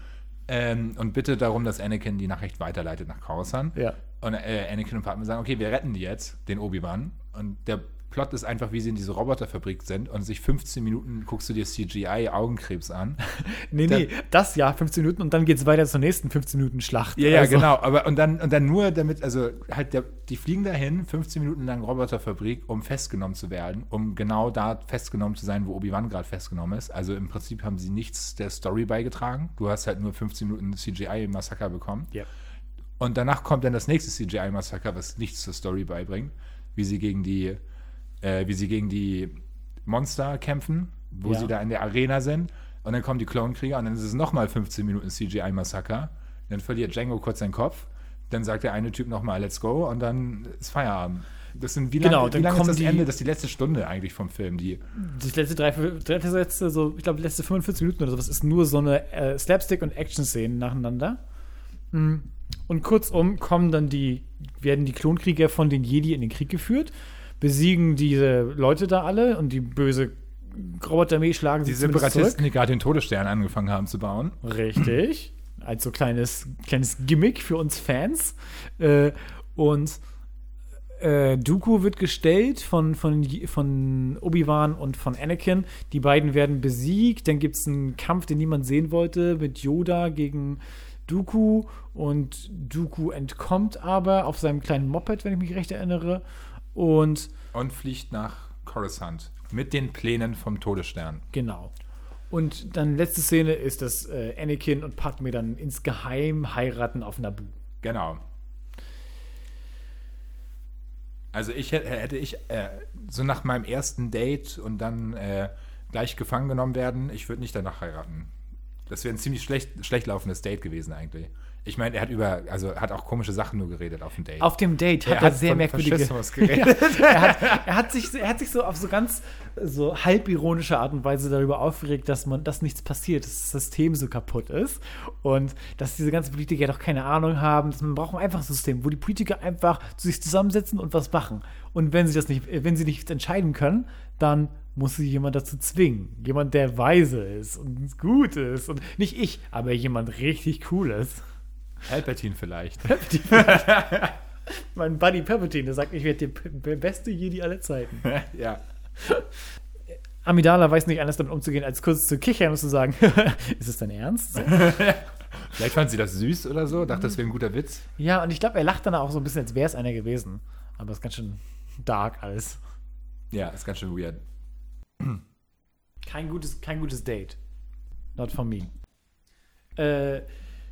B: Ähm, und bittet darum, dass Anakin die Nachricht weiterleitet nach Coruscant.
A: Ja.
B: Und äh, Anakin und Padme sagen, okay, wir retten die jetzt, den Obi-Wan. Und der Plot ist einfach, wie sie in diese Roboterfabrik sind und sich 15 Minuten guckst du dir CGI-Augenkrebs an.
A: Nee, nee, das ja, 15 Minuten und dann geht es weiter zur nächsten 15 Minuten Schlacht.
B: Ja, ja,
A: Also,
B: genau. Aber und dann, und dann nur damit, also halt, der, die fliegen dahin, 15 Minuten lang Roboterfabrik, um festgenommen zu werden, um genau da festgenommen zu sein, wo Obi-Wan gerade festgenommen ist. Also im Prinzip haben sie nichts der Story beigetragen. Du hast halt nur 15 Minuten CGI-Massaker bekommen.
A: Ja.
B: Und danach kommt dann das nächste CGI-Massaker, was nichts zur Story beibringt, wie sie gegen die, äh, wie sie gegen die Monster kämpfen, wo
A: Ja.
B: sie da in der Arena sind. Und dann kommen die Klonkrieger und dann ist es nochmal 15 Minuten CGI-Massaker. Dann verliert Django kurz seinen Kopf. Dann sagt der eine Typ nochmal Let's go und dann ist Feierabend. Das sind wie lange,
A: Genau,
B: wie
A: dann
B: lange ist das
A: die-
B: Ende? Das ist die letzte Stunde eigentlich vom Film. Die,
A: Das letzte drei, drei letzte, so, ich glaube, die letzte 45 Minuten oder sowas ist nur so eine äh, Slapstick- und Action-Szenen nacheinander. Mm. Und kurzum kommen dann die, werden die Klonkrieger von den Jedi in den Krieg geführt, besiegen diese Leute da alle und die böse Roboterarmee schlagen sie
B: die Separatisten, die gerade den Todesstern angefangen haben zu bauen.
A: Richtig. Als so kleines, kleines Gimmick für uns Fans. Äh, und äh, Dooku wird gestellt von, von, von Obi-Wan und von Anakin. Die beiden werden besiegt. Dann gibt es einen Kampf, den niemand sehen wollte, mit Yoda gegen Dooku. Und Dooku entkommt aber auf seinem kleinen Moped, wenn ich mich recht erinnere. Und
B: Und fliegt nach Coruscant mit den Plänen vom Todesstern.
A: Genau. Und dann letzte Szene ist, dass äh, Anakin und Padme dann insgeheim heiraten auf Naboo.
B: Genau. Also ich hätte, hätte ich äh, so nach meinem ersten Date und dann äh, gleich gefangen genommen werden, ich würde nicht danach heiraten. Das wäre ein ziemlich schlecht, schlecht laufendes Date gewesen eigentlich. Ich meine, er hat über, also hat auch komische Sachen nur geredet auf dem Date.
A: Auf dem Date hat
B: Er hat
A: sehr merkwürdige.
B: Faschismus geredet.
A: er, hat, er, hat sich, er hat sich so auf so ganz so halbironische Art und Weise darüber aufgeregt, dass man, dass nichts passiert, dass das System so kaputt ist und dass diese ganzen Politiker ja doch keine Ahnung haben. Dass man braucht ein einfaches System, wo die Politiker einfach sich zusammensetzen und was machen. Und wenn sie das nicht, wenn sie nicht entscheiden können, dann muss sie jemand dazu zwingen. Jemand, der weise ist und gut ist. Und nicht ich, aber jemand richtig Cooles.
B: Palpatine vielleicht.
A: Mein Buddy Palpatine, der sagt, ich werde der beste Jedi aller Zeiten.
B: ja.
A: Amidala weiß nicht anders damit umzugehen, als kurz zu kichern und zu sagen, ist es dein Ernst?
B: Vielleicht fand sie das süß oder so, dachte, das wäre ein guter Witz.
A: Ja, und ich glaube, er lacht dann auch so ein bisschen, als wäre es einer gewesen. Aber es ist ganz schön dark alles.
B: Ja, ist ganz schön weird.
A: Kein gutes, kein gutes Date. Not for me. Äh,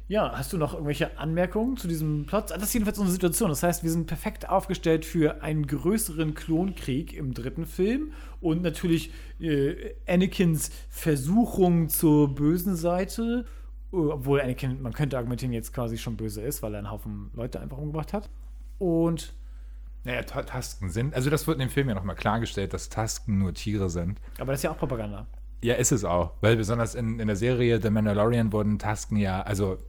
A: ja, hast du noch irgendwelche Anmerkungen zu diesem Plot? Das ist jedenfalls unsere Situation. Das heißt, wir sind perfekt aufgestellt für einen größeren Klonkrieg im dritten Film und natürlich äh, Anakins Versuchung zur bösen Seite, äh, obwohl Anakin, man könnte argumentieren, jetzt quasi schon böse ist, weil er einen Haufen Leute einfach umgebracht hat. Und
B: Naja, Ta- Tasken sind, also das wird in dem Film ja nochmal klargestellt, dass Tasken nur Tiere sind.
A: aber das ist ja auch Propaganda.
B: Ja, ist es auch. Weil besonders in, in der Serie The Mandalorian wurden Tasken ja, also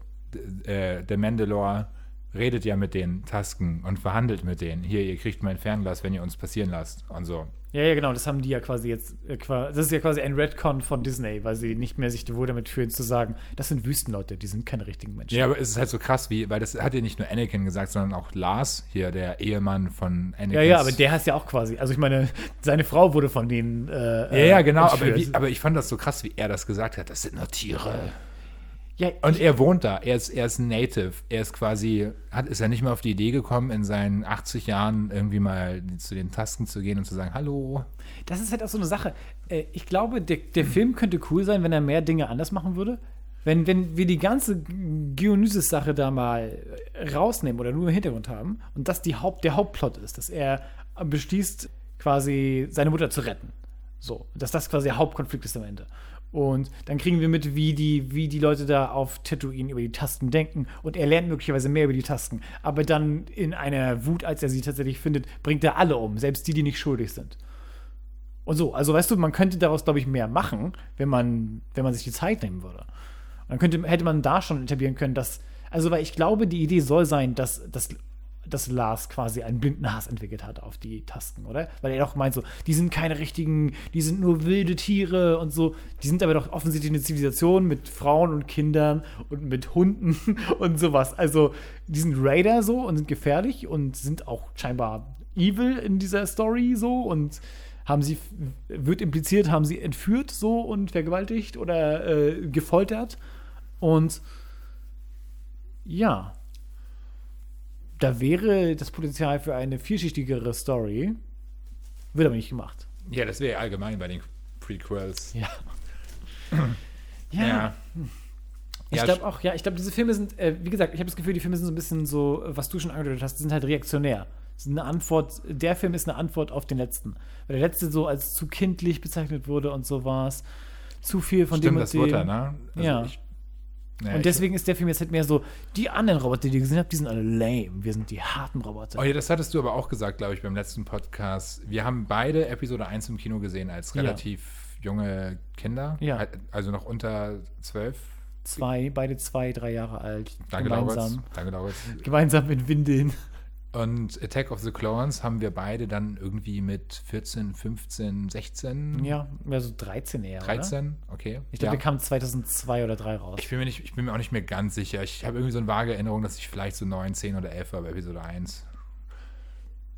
B: äh, der Mandalore redet ja mit den Tasken und verhandelt mit denen. Hier, ihr kriegt mein Fernglas, wenn ihr uns passieren lasst. Und so.
A: Ja, ja, genau, das haben die ja quasi jetzt, äh, das ist ja quasi ein Redcon von Disney, weil sie nicht mehr sich wohl damit fühlen zu sagen, das sind Wüstenleute, die sind keine richtigen Menschen.
B: Ja, aber es ist halt so krass, wie, weil das hat ja nicht nur Anakin gesagt, sondern auch Lars, hier, der Ehemann von Anakin.
A: Ja, ja, aber der heißt ja auch quasi, also ich meine, seine Frau wurde von denen äh,
B: Ja, ja, genau, aber,
A: entführt.
B: wie, aber ich fand das so krass, wie er das gesagt hat. Das sind nur Tiere.
A: Ja,
B: Und er wohnt da, er ist, er ist Native. Er ist quasi, hat, ist er nicht mal auf die Idee gekommen, in seinen 80 Jahren irgendwie mal zu den Tasken zu gehen und zu sagen, hallo.
A: das ist halt auch so eine Sache. Äh, Ich glaube, der, der Film könnte cool sein, wenn er mehr Dinge anders machen würde. Wenn, wenn wir die ganze Geonysis-Sache da mal rausnehmen oder nur im Hintergrund haben und das die Haupt, der Hauptplot ist, dass er beschließt, quasi seine Mutter zu retten. So, dass das quasi der Hauptkonflikt ist am Ende. Und dann kriegen wir mit, wie die, wie die Leute da auf Tatooine über die Tasten denken. Und er lernt möglicherweise mehr über die Tasten. Aber dann in einer Wut, als er sie tatsächlich findet, bringt er alle um, selbst die, die nicht schuldig sind. Und so, also weißt du, man könnte daraus, glaube ich, mehr machen, wenn man, wenn man sich die Zeit nehmen würde. Und dann könnte, hätte man da schon etablieren können, dass, also weil ich glaube, die Idee soll sein, dass, dass, dass Lars quasi einen blinden Hass entwickelt hat auf die Tasten, oder? Weil er doch meint so, die sind keine richtigen, die sind nur wilde Tiere und so. Die sind aber doch offensichtlich eine Zivilisation mit Frauen und Kindern und mit Hunden und sowas. Also, die sind Raider so und sind gefährlich und sind auch scheinbar evil in dieser Story so und haben sie, wird impliziert, haben sie entführt so und vergewaltigt oder äh, gefoltert. Und ja, da wäre das Potenzial für eine vielschichtigere Story. Wird aber nicht gemacht.
B: Ja, das wäre allgemein bei den Prequels.
A: Ja.
B: Ja.
A: Ich
B: Ja,
A: glaube auch, ja, ich glaube, diese Filme sind, äh, wie gesagt, ich habe das Gefühl, die Filme sind so ein bisschen so, was du schon angedeutet hast, sind halt reaktionär. ist eine Antwort, der Film ist eine Antwort auf den letzten. Weil der letzte so als zu kindlich bezeichnet wurde und so war es. Zu viel von
B: Stimmt,
A: dem und
B: das
A: dem.
B: Mutter, ne?
A: Ja.
B: Ich, naja,
A: Und deswegen ist der Film jetzt halt mehr so, die anderen Roboter, die ihr gesehen habt, die sind alle lame. Wir sind die harten Roboter.
B: Oh ja, das hattest du aber auch gesagt, glaube ich, beim letzten Podcast. Wir haben beide Episode 1 im Kino gesehen als
A: Ja.
B: relativ junge Kinder.
A: Ja.
B: Also noch unter zwölf.
A: Zwei, beide zwei, drei Jahre alt.
B: Danke, Lauritz.
A: gemeinsam.
B: Danke, Lauritz.
A: Gemeinsam in Windeln.
B: Und Attack of the Clones haben wir beide dann irgendwie mit 14, 15, 16,
A: Ja, also 13 eher. Oder?
B: 13. Okay.
A: Ich glaube,
B: ja.
A: der kam 2002 oder 3 raus.
B: ich bin, mir nicht, ich bin mir auch nicht mehr ganz sicher. Ich habe irgendwie so eine vage Erinnerung, dass ich vielleicht so 9, 10 oder 11 war bei Episode 1.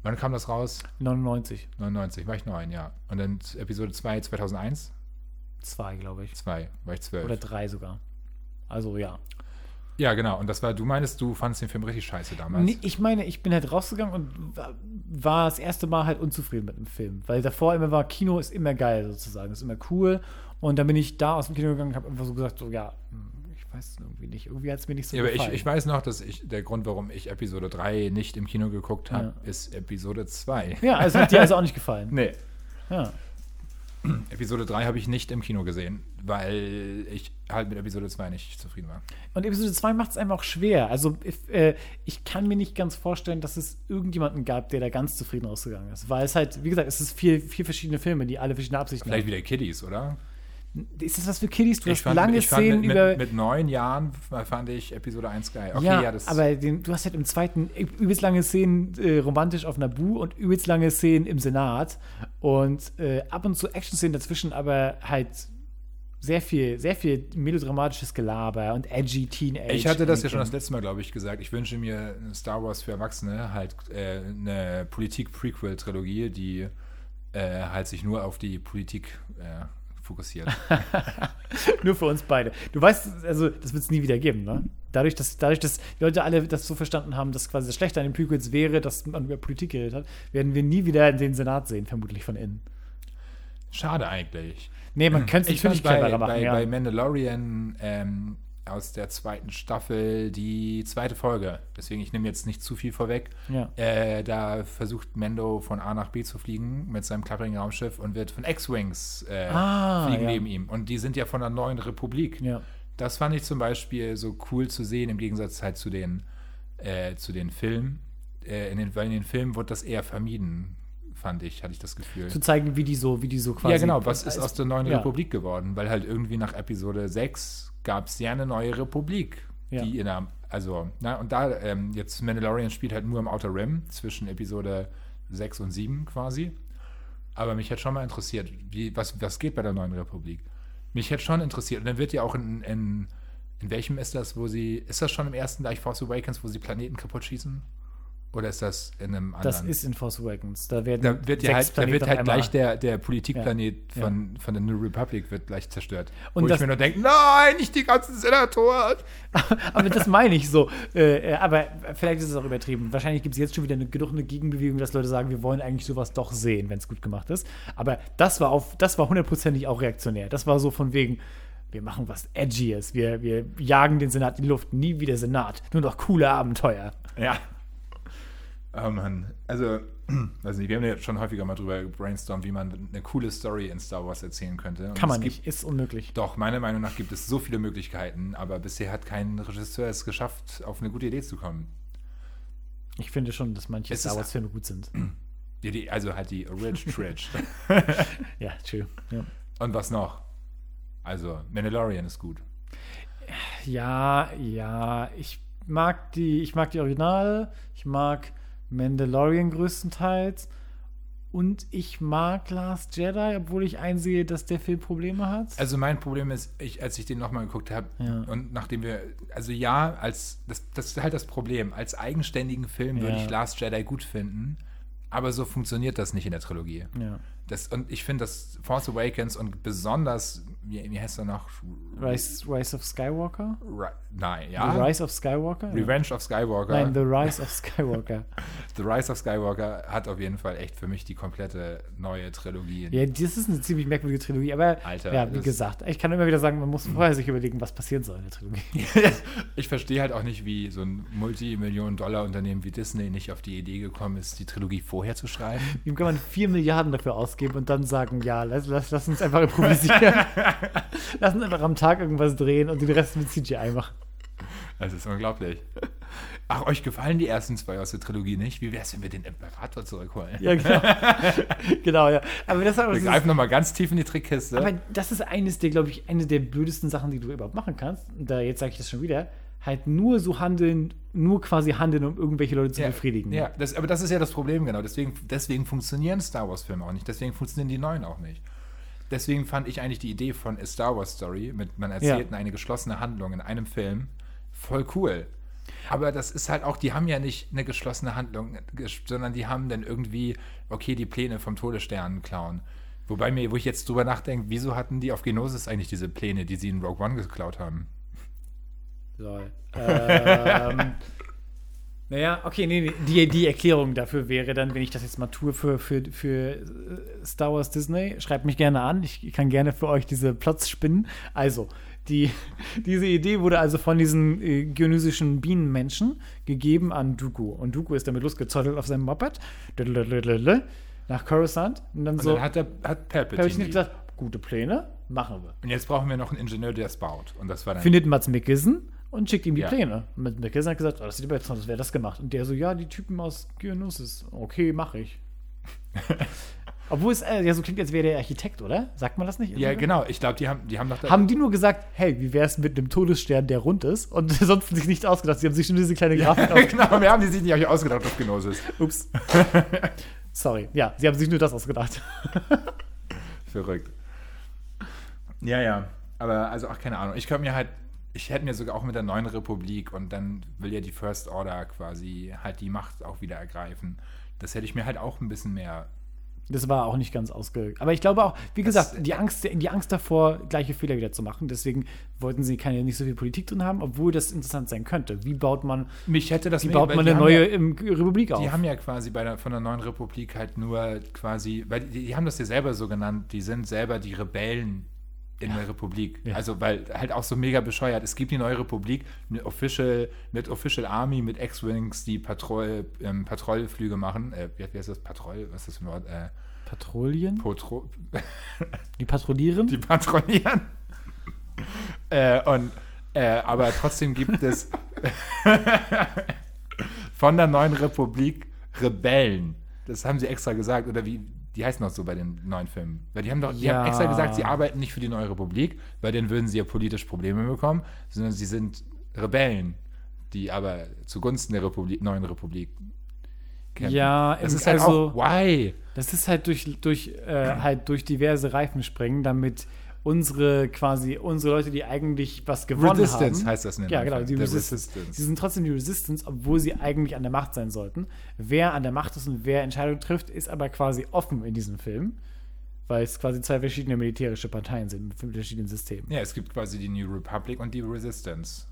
B: Wann kam das raus?
A: 99.
B: 99, war ich 9, ja. Und dann Episode 2, 2001?
A: 2, glaube ich.
B: 2, war ich 12.
A: Oder 3 sogar. Also ja.
B: Ja, genau. Und das war, du meinst, du fandest den Film richtig scheiße damals.
A: Nee, ich meine, ich bin halt rausgegangen und war, das erste Mal halt unzufrieden mit dem Film. Weil davor immer war, Kino ist immer geil sozusagen, ist immer cool. Und dann bin ich da aus dem Kino gegangen und habe einfach so gesagt, so ja, hm, ich weiß irgendwie nicht. Irgendwie hat es mir nicht so
B: ja, aber ich,
A: gefallen.
B: ich weiß noch, dass ich, der Grund, warum ich Episode 3 nicht im Kino geguckt habe,
A: Ja.
B: ist Episode 2.
A: ja, also hat dir also auch nicht gefallen.
B: Nee.
A: Ja.
B: Episode 3 habe ich nicht im Kino gesehen, weil ich halt mit Episode 2 nicht zufrieden war.
A: Und Episode 2 macht es einem auch schwer. Also if, äh, ich kann mir nicht ganz vorstellen, dass es irgendjemanden gab, der da ganz zufrieden rausgegangen ist. Weil es halt, wie gesagt, es ist vier, vier verschiedene Filme, die alle verschiedene Absichten
B: Vielleicht
A: haben.
B: wieder Kiddies, oder?
A: Ist das was für Kiddies? Du
B: ich
A: hast
B: fand,
A: lange
B: ich fand
A: Szenen
B: mit,
A: über.
B: mit, mit neun Jahren fand ich Episode 1 geil. Okay,
A: ja,
B: ja, das
A: aber den, du hast halt im zweiten übelst lange Szenen äh, romantisch auf Nabu und übelst lange Szenen im Senat und äh, ab und zu Action-Szenen dazwischen, aber halt sehr viel, sehr viel melodramatisches Gelaber und edgy Teenage.
B: Ich hatte das ja schon das letzte Mal, glaube ich, gesagt. Ich wünsche mir Star Wars für Erwachsene halt äh, eine Politik-Prequel-Trilogie, die äh, halt sich nur auf die Politik äh, fokussiert.
A: Nur für uns beide. Du weißt, also das wird es nie wieder geben, ne? Dadurch dass, dadurch, dass die Leute alle das so verstanden haben, dass quasi das Schlechte an den Prequels wäre, dass man über Politik geredet hat, werden wir nie wieder den Senat sehen, vermutlich von innen.
B: Schade eigentlich.
A: Nee, man könnte es
B: Ich
A: natürlich
B: bei,
A: cleverer machen,
B: bei,
A: ja.
B: bei Mandalorian ähm, aus der zweiten Staffel die zweite Folge. Deswegen, ich nehme jetzt nicht zu viel vorweg.
A: Ja.
B: Äh, da versucht Mendo von A nach B zu fliegen mit seinem klapprigen Raumschiff und wird von X-Wings äh,
A: Ah,
B: fliegen
A: ja.
B: neben ihm. Und die sind ja von der neuen Republik.
A: ja.
B: Das fand ich zum Beispiel so cool zu sehen, im Gegensatz halt zu den, äh, zu den Filmen. Äh, in den, weil in den Filmen wurde das eher vermieden, fand ich, hatte ich das Gefühl.
A: Zu zeigen, wie die so, wie die so quasi.
B: Ja, genau, was ist aus der neuen
A: ja.
B: Republik geworden? Weil halt irgendwie nach Episode 6 gab es ja eine neue Republik,
A: Ja.
B: die in der, also, na, und da, ähm, jetzt Mandalorian spielt halt nur im Outer Rim zwischen Episode 6 und 7 quasi. Aber mich hätte schon mal interessiert, wie, was, was geht bei der neuen Republik? Mich hätte schon interessiert. Und dann wird ja auch in, in, in welchem ist das, wo sie, ist das schon im ersten gleich Force Awakens, wo sie Planeten kaputt schießen? Oder ist das in einem anderen?
A: Das ist in Force Awakens. Da werden
B: Da wird ja halt, da wird halt gleich der, der Politikplanet
A: Ja.
B: von, von der New Republic wird gleich zerstört.
A: Und
B: Wo ich mir nur denke, nein, nicht die ganzen Senatoren.
A: aber das meine ich so. Äh, äh, aber vielleicht ist es auch übertrieben. Wahrscheinlich gibt es jetzt schon wieder eine, genug eine Gegenbewegung, dass Leute sagen, wir wollen eigentlich sowas doch sehen, wenn es gut gemacht ist. Aber das war auf, das war hundertprozentig auch reaktionär. Das war so von wegen, wir machen was Edgyes. Wir, wir jagen den Senat in die Luft. Nie wieder Senat. Nur noch coole Abenteuer.
B: Ja. Oh Mann. Also, weiß nicht, wir haben ja schon häufiger mal drüber brainstormt, wie man eine coole Story in Star Wars erzählen könnte. Und
A: Kann man
B: es
A: nicht.
B: Gibt,
A: Ist unmöglich.
B: doch, meiner Meinung nach gibt es so viele Möglichkeiten, aber bisher hat kein Regisseur es geschafft, auf eine gute Idee zu kommen.
A: Ich finde schon, dass manche
B: Es
A: Star Wars-Filme gut sind.
B: Die, die, also halt die Rich Tridge.
A: ja, true. Ja.
B: Und was noch? Also, Mandalorian ist gut.
A: Ja, ja, ich mag die, ich mag die Original, ich mag Mandalorian größtenteils und ich mag Last Jedi, obwohl ich einsehe, dass der Film Probleme hat.
B: Also mein Problem ist, ich, als ich den nochmal geguckt habe
A: Ja.
B: und nachdem wir, also ja, als das, das ist halt das Problem. Als eigenständigen Film würde
A: Ja.
B: ich Last Jedi gut finden, aber so funktioniert das nicht in der Trilogie.
A: ja.
B: Das, und ich finde, dass Force Awakens und besonders wie, wie heißt er noch?
A: Rise, Rise of Skywalker?
B: Ri Nein, ja.
A: The Rise of Skywalker?
B: Revenge of Skywalker.
A: Nein, The Rise of Skywalker.
B: The Rise of Skywalker hat auf jeden Fall echt für mich die komplette neue Trilogie.
A: ja, das ist eine ziemlich merkwürdige Trilogie, aber
B: Alter,
A: ja, wie gesagt, ich kann immer wieder sagen, man muss vorher sich überlegen, was passieren soll in der Trilogie.
B: ich verstehe halt auch nicht, wie so ein Multimillionen-Dollar-Unternehmen wie Disney nicht auf die Idee gekommen ist, die Trilogie vorher zu schreiben.
A: Ihm kann man 4 Milliarden dafür ausgeben und dann sagen, ja, lass, lass, lass uns einfach improvisieren. lass uns einfach am Tag irgendwas drehen und den Rest mit CGI machen.
B: Das ist unglaublich. Ach, euch gefallen die ersten zwei aus der Trilogie nicht? Wie wär's, wenn wir den Imperator zurückholen?
A: Ja, genau. genau, ja. Aber das, aber
B: Wir greifen nochmal ganz tief in die Trickkiste.
A: aber das ist eines der, glaube ich, eine der blödesten Sachen, die du überhaupt machen kannst. Und da jetzt sage ich das schon wieder. Halt nur so handeln, nur quasi handeln, um irgendwelche Leute zu befriedigen.
B: Ja, das, aber das ist ja das Problem, genau. Deswegen, deswegen funktionieren Star Wars-Filme auch nicht. Deswegen funktionieren die neuen auch nicht. Deswegen fand ich eigentlich die Idee von A Star Wars Story, mit man erzählt eine geschlossene Handlung in einem Film, voll cool. Aber das ist halt auch, die haben ja nicht eine geschlossene Handlung, sondern die haben dann irgendwie, okay, die Pläne vom Todesstern klauen. Wobei mir, wo ich jetzt drüber nachdenke, wieso hatten die auf Genosis eigentlich diese Pläne, die sie in Rogue One geklaut haben?
A: Lol. ähm, naja, okay, nee, nee, die, die Erklärung dafür wäre dann, wenn ich das jetzt mal tue für, für, für äh, Star Wars Disney, schreibt mich gerne an. Ich kann gerne für euch diese Plots spinnen. Also, die, diese Idee wurde also von diesen äh, geonisischen Bienenmenschen gegeben an Dooku. Und Dooku ist damit losgezottelt auf seinem Moped nach Coruscant. Und dann
B: Und
A: so,
B: dann hat, der, hat Palpatine
A: habe ich nicht
B: die.
A: gesagt, gute Pläne, machen wir.
B: Und jetzt brauchen wir noch einen Ingenieur, der es baut. Und das war dann.
A: findet Mats Mikkelsen und schickt ihm die
B: Ja.
A: Pläne. Und Mats Mikkelsen hat gesagt, oh, das sieht aber jetzt aus, als wäre das gemacht. Und der so, ja, die Typen aus Geonosis. Okay, mache ich. Obwohl es äh, ja so klingt, als wäre der Architekt, oder? Sagt man das nicht?
B: ja, genau. Ich glaube, die haben, die haben doch da.
A: Haben die nur gesagt, hey, wie wäre es mit einem Todesstern, der rund ist? Und sonst sich nicht ausgedacht. Sie haben sich nur diese kleine Grafik aus
B: genau, wir haben die sich nicht ausgedacht auf Genosis.
A: Ups. Sorry. Ja, sie haben sich nur das ausgedacht.
B: Verrückt. Ja, ja. Aber also auch keine Ahnung. Ich könnte mir halt, ich hätte mir sogar auch mit der neuen Republik und dann will ja die First Order quasi halt die Macht auch wieder ergreifen. Das hätte ich mir halt auch ein bisschen mehr.
A: Das war auch nicht ganz ausge. Aber ich glaube auch, wie
B: Das-
A: gesagt, die Angst, die Angst davor, gleiche Fehler wieder zu machen. Deswegen wollten sie keine nicht so viel Politik drin haben, obwohl das interessant sein könnte. Wie baut man,
B: Mich hätte das
A: wie baut man eine neue
B: Ja,
A: Republik auf?
B: die haben ja quasi bei der, von der neuen Republik halt nur quasi, weil die, die haben das ja selber so genannt, die sind selber die Rebellen in der Republik.
A: Ja.
B: Also, weil halt auch so mega bescheuert. Es gibt die neue Republik mit Official, mit Official Army, mit X-Wings, die Patrol, ähm, Patrouillflüge machen. Äh, wie, wie heißt das? Patrouille? Was ist das für ein Wort? Äh,
A: Patrouillen?
B: Potro
A: Die patrouillieren?
B: die patrouillieren. äh, und, äh, aber trotzdem gibt es von der neuen Republik Rebellen. Das haben sie extra gesagt. Oder wie, die heißen auch so bei den neuen Filmen. Weil die haben doch, die
A: Ja.
B: haben extra gesagt, sie arbeiten nicht für die neue Republik, weil dann würden sie ja politisch Probleme bekommen, sondern sie sind Rebellen, die aber zugunsten der Republik, neuen Republik kämpfen.
A: Ja,
B: es ist halt
A: also-
B: auch, why?
A: Das ist halt durch, durch, äh, halt durch diverse Reifen springen, damit unsere quasi unsere Leute, die eigentlich was gewonnen
B: Resistance
A: haben.
B: heißt das in den
A: Ja, genau, die Resistance.
B: Resistance.
A: Sie sind trotzdem die Resistance, obwohl sie eigentlich an der Macht sein sollten. Wer an der Macht ist und wer Entscheidungen trifft, ist aber quasi offen in diesem Film, weil es quasi zwei verschiedene militärische Parteien sind mit verschiedenen Systemen.
B: Ja, es gibt quasi die New Republic und die Resistance.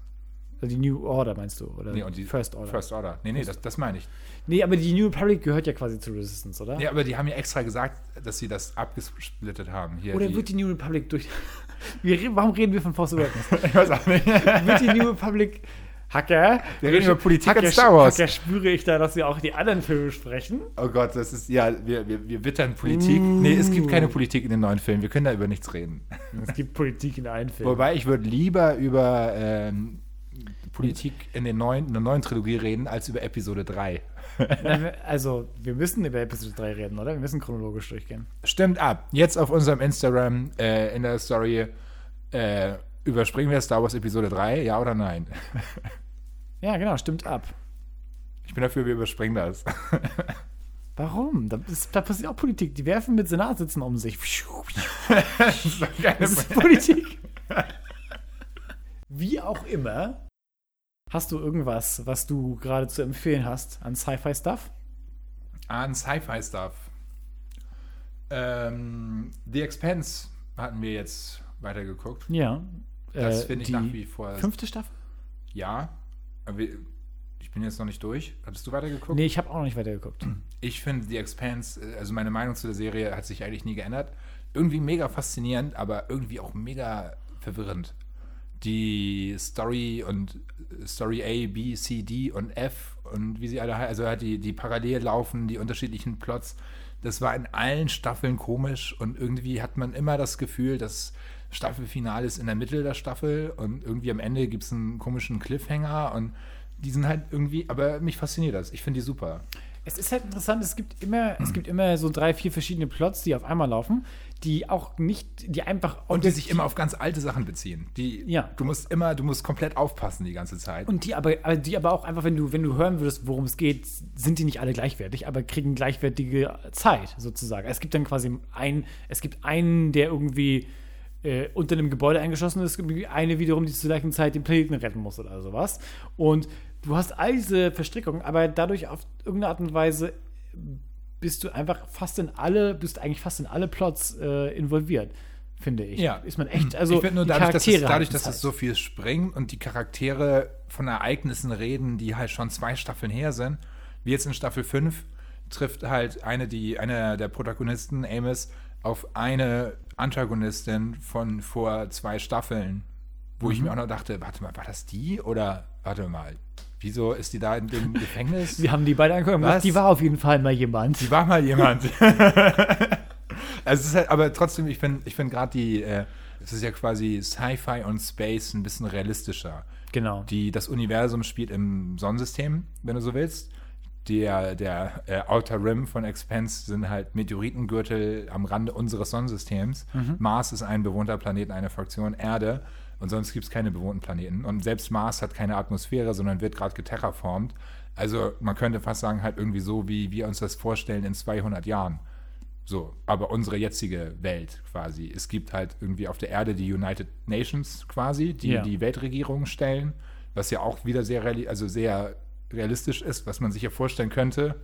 A: Also die New Order meinst du? Oder
B: Nee, und die
A: First Order?
B: First Order. Nee, nee, das, das meine ich.
A: Nee, aber die New Republic gehört ja quasi zur Resistance, oder?
B: Ja, aber die haben ja extra gesagt, dass sie das abgesplittet haben. Hier
A: Oder
B: die,
A: wird die New Republic durch. Wir, warum reden wir von Force Awakens?
B: ich weiß auch nicht.
A: wird die New Republic Hacker?
B: Wir reden über Politik
A: Hacker,
B: Star Wars.
A: Hacker spüre ich da, dass wir auch die anderen Filme sprechen.
B: oh Gott, das ist, ja, wir, wir, wir wittern Politik. Nee, es gibt keine Politik in den neuen Filmen. Wir können da über nichts reden.
A: Es gibt Politik in allen Filmen.
B: Wobei ich würde lieber über ähm, Politik in, den neuen, in der neuen Trilogie reden, als über Episode 3.
A: Na, wir- Also, wir müssen über Episode 3 reden, oder? Wir müssen chronologisch durchgehen.
B: Stimmt ab. Jetzt auf unserem Instagram äh, in der Story äh, überspringen wir Star Wars Episode 3, ja oder nein?
A: Ja, genau, stimmt ab.
B: Ich bin dafür, wir überspringen das.
A: Warum? Da, ist, da passiert auch Politik. Die werfen mit Senatssitzen um sich.
B: das ist.
A: Das ist Politik. Wie auch immer, hast du irgendwas, was du gerade zu empfehlen hast an Sci-Fi-Stuff?
B: An Sci-Fi-Stuff. Ähm, The Expense hatten wir jetzt weitergeguckt.
A: Ja.
B: Das
A: Äh,
B: finde ich nach wie vor.
A: Fünfte Staffel?
B: Ja. Ich bin jetzt noch nicht durch. Hattest du weitergeguckt?
A: Nee, ich habe auch noch nicht weitergeguckt.
B: Ich finde The Expanse, äh, also meine Meinung zu der Serie hat sich eigentlich nie geändert. Irgendwie mega faszinierend, aber irgendwie auch mega verwirrend. Die Story und Story A, B, C, D und F und wie sie alle heißen, also halt die, die parallel laufen, die unterschiedlichen Plots, das war in allen Staffeln komisch und irgendwie hat man immer das Gefühl, das Staffelfinale ist in der Mitte der Staffel und irgendwie am Ende gibt es einen komischen Cliffhanger und die sind halt irgendwie, aber mich fasziniert das. Ich finde die super.
A: Es ist halt interessant, es gibt immer, es gibt immer so drei, vier verschiedene Plots, die auf einmal laufen, die auch nicht, die einfach
B: Und die sich immer auf ganz alte Sachen beziehen. Die,
A: Ja.
B: Du musst immer, du musst komplett aufpassen die ganze Zeit.
A: und die aber, die aber auch einfach, wenn du, wenn du hören würdest, worum es geht, sind die nicht alle gleichwertig, aber kriegen gleichwertige Zeit sozusagen. Es gibt dann quasi einen, es gibt einen, der irgendwie äh, unter einem Gebäude eingeschossen ist, eine wiederum, die zur gleichen Zeit den Planeten retten muss oder sowas. Und du hast all diese Verstrickungen, aber dadurch auf irgendeine Art und Weise bist du einfach fast in alle, bist eigentlich fast in alle Plots äh, involviert, finde ich.
B: Ja.
A: Ist man echt, also
B: ich finde nur dadurch, dass, es, dadurch, dass es
A: Zeit.
B: so viel springt und die Charaktere von Ereignissen reden, die halt schon zwei Staffeln her sind, wie jetzt in Staffel 5, trifft halt eine, die, eine der Protagonisten, Amos, auf eine Antagonistin von vor zwei Staffeln, wo
A: Mhm.
B: ich mir auch noch dachte, warte mal, war das die? Oder warte mal, wieso ist die da in dem Gefängnis?
A: Wir haben die beide angeguckt und die war auf jeden Fall mal jemand.
B: Die war mal jemand. also es ist halt, aber trotzdem, ich finde ich find gerade die, äh, es ist ja quasi Sci-Fi und Space ein bisschen realistischer.
A: Genau.
B: Die, das Universum spielt im Sonnensystem, wenn du so willst. Der, der äh, Outer Rim von Expanse sind halt Meteoritengürtel am Rande unseres Sonnensystems. Mars ist ein bewohnter Planet, eine Fraktion Erde. Und sonst gibt es keine bewohnten Planeten. Und selbst Mars hat keine Atmosphäre, sondern wird gerade geterraformt. Also man könnte fast sagen, halt irgendwie so, wie wir uns das vorstellen in 200 Jahren. So, aber unsere jetzige Welt quasi. Es gibt halt irgendwie auf der Erde die United Nations quasi, die
A: Ja.
B: die Weltregierung stellen, was ja auch wieder sehr, reali also sehr realistisch ist, was man sich ja vorstellen könnte,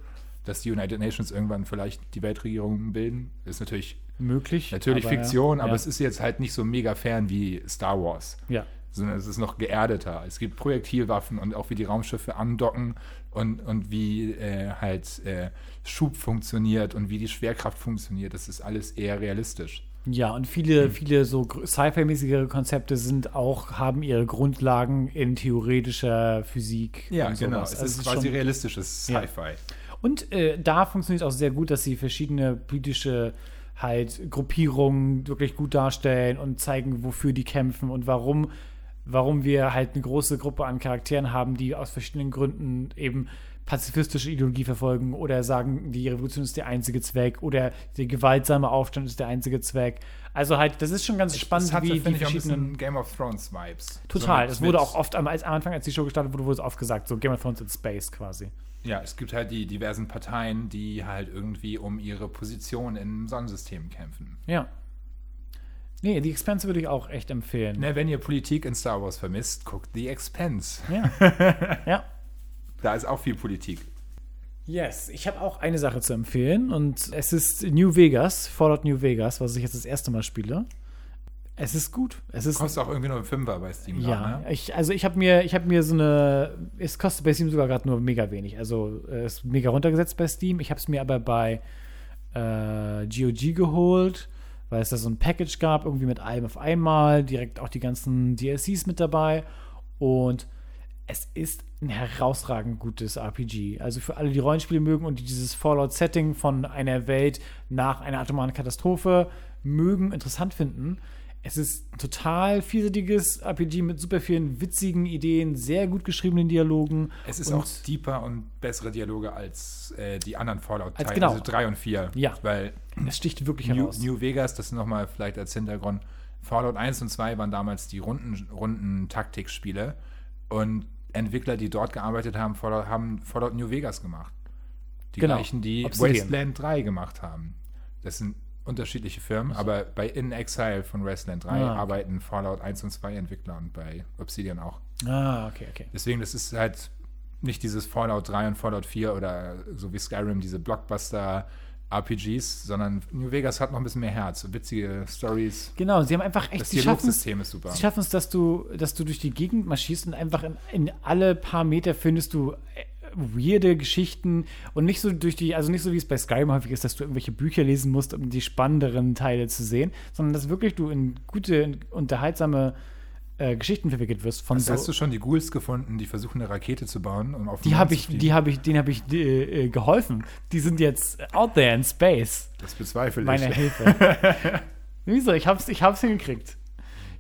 B: dass die United Nations irgendwann vielleicht die Weltregierung bilden. Ist natürlich,
A: Möglich.
B: natürlich
A: aber,
B: Fiktion, aber
A: ja.
B: es ist jetzt halt nicht so mega fern wie Star Wars
A: Ja.
B: sondern es ist noch geerdeter. Es gibt Projektilwaffen und auch wie die Raumschiffe andocken und, und wie äh, halt äh, Schub funktioniert und wie die Schwerkraft funktioniert. Das ist alles eher realistisch.
A: Ja, und viele,
B: Hm.
A: viele so Sci-Fi-mäßigere Konzepte sind auch, haben ihre Grundlagen in theoretischer Physik. und sowas.
B: Es
A: Also
B: ist quasi realistisches
A: Ja. Und äh, da funktioniert es auch sehr gut, dass sie verschiedene politische halt Gruppierungen wirklich gut darstellen und zeigen, wofür die kämpfen und warum, warum wir halt eine große Gruppe an Charakteren haben, die aus verschiedenen Gründen eben pazifistische Ideologie verfolgen oder sagen, die Revolution ist der einzige Zweck oder der gewaltsame Aufstand ist der einzige Zweck. Also halt, das ist schon ganz spannend,
B: das hatte,
A: wie die
B: finde ich, auch ein
A: verschiedenen
B: bisschen Game of Thrones Vibes.
A: Total.
B: So mit-
A: das wurde auch oft am, als, am Anfang, als die Show gestartet wurde, wurde es oft gesagt, so Game of Thrones in Space quasi.
B: Ja, es gibt halt die diversen Parteien, die halt irgendwie um ihre Position im Sonnensystem kämpfen.
A: Ja. Nee, die Expanse würde ich auch echt empfehlen.
B: Ne, wenn ihr Politik in Star Wars vermisst, guckt The Expense.
A: Ja. ja.
B: Da ist auch viel Politik.
A: Yes, ich habe auch eine Sache zu empfehlen und es ist New Vegas, Fallout New Vegas, was ich jetzt das erste Mal spiele. Es ist gut. Es ist
B: Kostet auch irgendwie nur ein Fünfer bei Steam.
A: ja,
B: grad, ne?
A: ich, also ich habe mir, ich habe mir so eine, es kostet bei Steam sogar gerade nur mega wenig. Also äh, ist mega runtergesetzt bei Steam. Ich habe es mir aber bei äh, GOG geholt, weil es da so ein Package gab, irgendwie mit allem auf einmal, direkt auch die ganzen DLCs mit dabei und es ist ein herausragend gutes RPG. Also für alle, die Rollenspiele mögen und die dieses Fallout-Setting von einer Welt nach einer atomaren Katastrophe mögen, interessant finden. Es ist ein total vielseitiges RPG mit super vielen witzigen Ideen, sehr gut geschriebenen Dialogen.
B: Es ist auch deeper und bessere Dialoge als äh, die anderen Fallout-Teile,
A: genau.
B: also 3 und 4.
A: Ja.
B: Weil
A: es sticht wirklich
B: New,
A: heraus.
B: New Vegas, das nochmal vielleicht als Hintergrund, Fallout 1 und 2 waren damals die Runden, Runden-Taktikspiele und Entwickler, die dort gearbeitet haben, Fallout, haben Fallout New Vegas gemacht. Die
A: Genau.
B: gleichen, die
A: Obsidian.
B: Wasteland 3 gemacht haben. Das sind unterschiedliche Firmen, aber bei In Exile von Wasteland 3
A: Ah, okay.
B: arbeiten Fallout 1 und 2 Entwickler und bei Obsidian auch.
A: ah, okay, okay.
B: Deswegen, das ist halt nicht dieses Fallout 3 und Fallout 4 oder so wie Skyrim, diese Blockbuster RPGs, sondern New Vegas hat noch ein bisschen mehr Herz, witzige Stories.
A: Genau, sie haben einfach echt,
B: Das
A: sie
B: Dialogsystem ist super.
A: sie schaffen es, dass du, dass du durch die Gegend marschierst und einfach in, in alle paar Meter findest du äh, weirde Geschichten und nicht so durch die, also nicht so wie es bei Skyrim häufig ist, dass du irgendwelche Bücher lesen musst, um die spannenderen Teile zu sehen, sondern dass wirklich du in gute, unterhaltsame äh, Geschichten verwickelt wirst von
B: Hast,
A: so.
B: hast du schon die Ghouls gefunden, die versuchen, eine Rakete zu bauen? Um auf
A: Die habe ich, die habe ich, denen habe ich äh, äh, geholfen. Die sind jetzt out there in space.
B: Das bezweifle ich.
A: Meine Hilfe. Wieso? Ich hab's, ich hab's hingekriegt.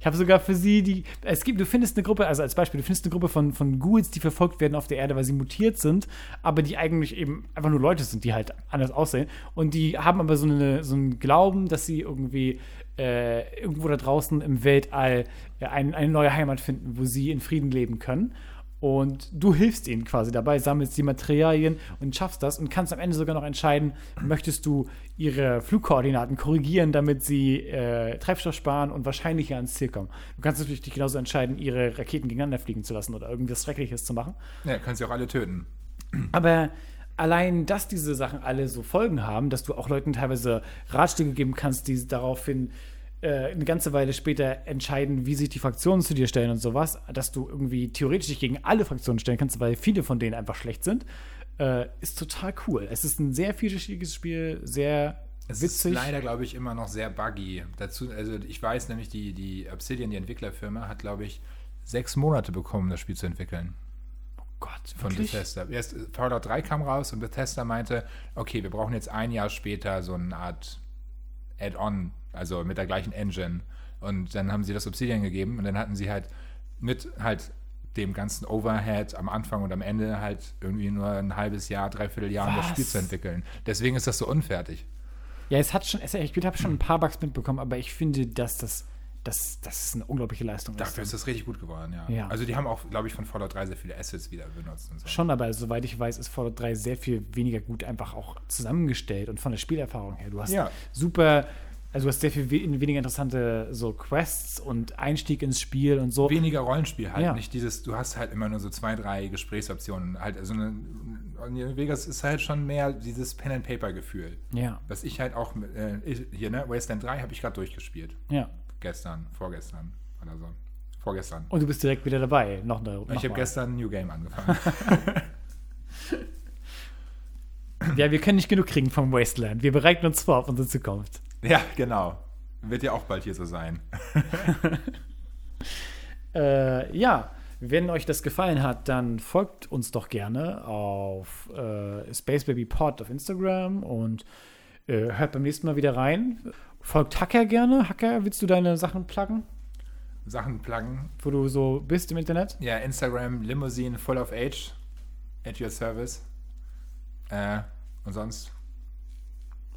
A: Ich habe sogar für sie die. Es gibt, du findest eine Gruppe, also als Beispiel, du findest eine Gruppe von, von Ghouls, die verfolgt werden auf der Erde, weil sie mutiert sind, aber die eigentlich eben einfach nur Leute sind, die halt anders aussehen. Und die haben aber so, eine, so einen Glauben, dass sie irgendwie äh, irgendwo da draußen im Weltall äh, ein, eine neue Heimat finden, wo sie in Frieden leben können. Und du hilfst ihnen quasi dabei, sammelst die Materialien und schaffst das und kannst am Ende sogar noch entscheiden, möchtest du ihre Flugkoordinaten korrigieren, damit sie äh, Treibstoff sparen und wahrscheinlicher ans Ziel kommen. Du kannst natürlich dich genauso entscheiden, ihre Raketen gegeneinander fliegen zu lassen oder irgendwas Schreckliches zu machen.
B: Ja, kannst sie auch alle töten.
A: Aber allein, dass diese Sachen alle so Folgen haben, dass du auch Leuten teilweise Ratschläge geben kannst, die daraufhin eine ganze Weile später entscheiden, wie sich die Fraktionen zu dir stellen und sowas, dass du irgendwie theoretisch dich gegen alle Fraktionen stellen kannst, weil viele von denen einfach schlecht sind, äh, ist total cool. Es ist ein sehr vielschichtiges Spiel, sehr
B: Es
A: witzig.
B: ist leider, glaube ich, immer noch sehr buggy. Dazu, also ich weiß nämlich, die, die Obsidian, die Entwicklerfirma, hat, glaube ich, sechs Monate bekommen, das Spiel zu entwickeln.
A: Gott,
B: Von
A: wirklich?
B: Bethesda. Erst Fallout 3 kam raus und Bethesda meinte, okay, wir brauchen jetzt ein Jahr später so eine Art Add-on, also mit der gleichen Engine. Und dann haben sie das Obsidian gegeben und dann hatten sie halt mit halt dem ganzen Overhead am Anfang und am Ende halt irgendwie nur ein halbes Jahr, dreiviertel Jahr, um das? Spiel zu entwickeln. Deswegen ist das so unfertig.
A: Ja, es hat schon, es, ich habe schon ein paar Bugs mitbekommen, aber ich finde, dass das, das, das ist eine unglaubliche Leistung. ist.
B: Dafür ist das richtig gut geworden, ja.
A: Ja.
B: Also die haben auch, glaube ich, von Fallout 3 sehr viele Assets wieder benutzt und so.
A: Schon, aber soweit ich weiß, ist Fallout 3 sehr viel weniger gut einfach auch zusammengestellt und von der Spielerfahrung her. Du hast
B: Ja.
A: super, also du hast sehr viel we weniger interessante so Quests und Einstieg ins Spiel und so.
B: weniger Rollenspiel halt.
A: Ja.
B: Nicht dieses, du hast halt immer nur so zwei, drei Gesprächsoptionen. Halt, also eine, Vegas ist halt schon mehr dieses Pen-and-Paper-Gefühl.
A: Ja,
B: Was ich halt auch, äh, hier, ne, Wasteland 3 habe ich gerade durchgespielt.
A: ja.
B: Gestern, vorgestern oder so. Vorgestern.
A: Und du bist direkt wieder dabei. Noch eine.
B: ich habe gestern ein New Game angefangen.
A: Ja, wir können nicht genug kriegen vom Wasteland. Wir bereiten uns vor auf unsere Zukunft.
B: ja, genau. Wird ja auch bald hier so sein.
A: Äh, ja, wenn euch das gefallen hat, dann folgt uns doch gerne auf äh, Space Baby Pod auf Instagram und äh, hört beim nächsten Mal wieder rein. Folgt Hacker gerne. Hacker, willst du deine Sachen pluggen,
B: Sachen pluggen.
A: wo du so bist im Internet?
B: Ja, Instagram, Limousine, full of age. At your service. Äh, und sonst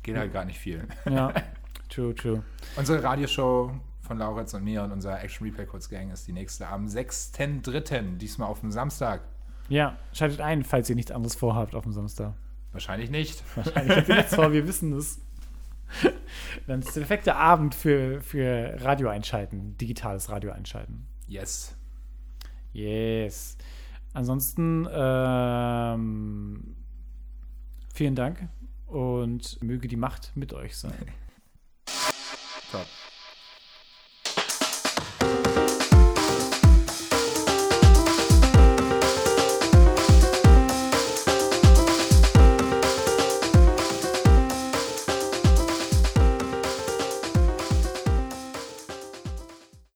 B: geht halt gar nicht viel.
A: Ja, true, true.
B: Unsere Radioshow von Lauritz und mir und unser Action Replay Kurz Gang ist die nächste am 6.3., diesmal auf dem Samstag.
A: Ja, schaltet ein, falls ihr nichts anderes vorhabt auf dem Samstag.
B: Wahrscheinlich nicht.
A: Wahrscheinlich habt ihr nichts vor, wir wissen es. Dann ist der perfekte Abend für, für Radio einschalten, digitales Radio einschalten.
B: Yes.
A: Yes. Ansonsten ähm, vielen Dank und möge die Macht mit euch sein.
B: Top.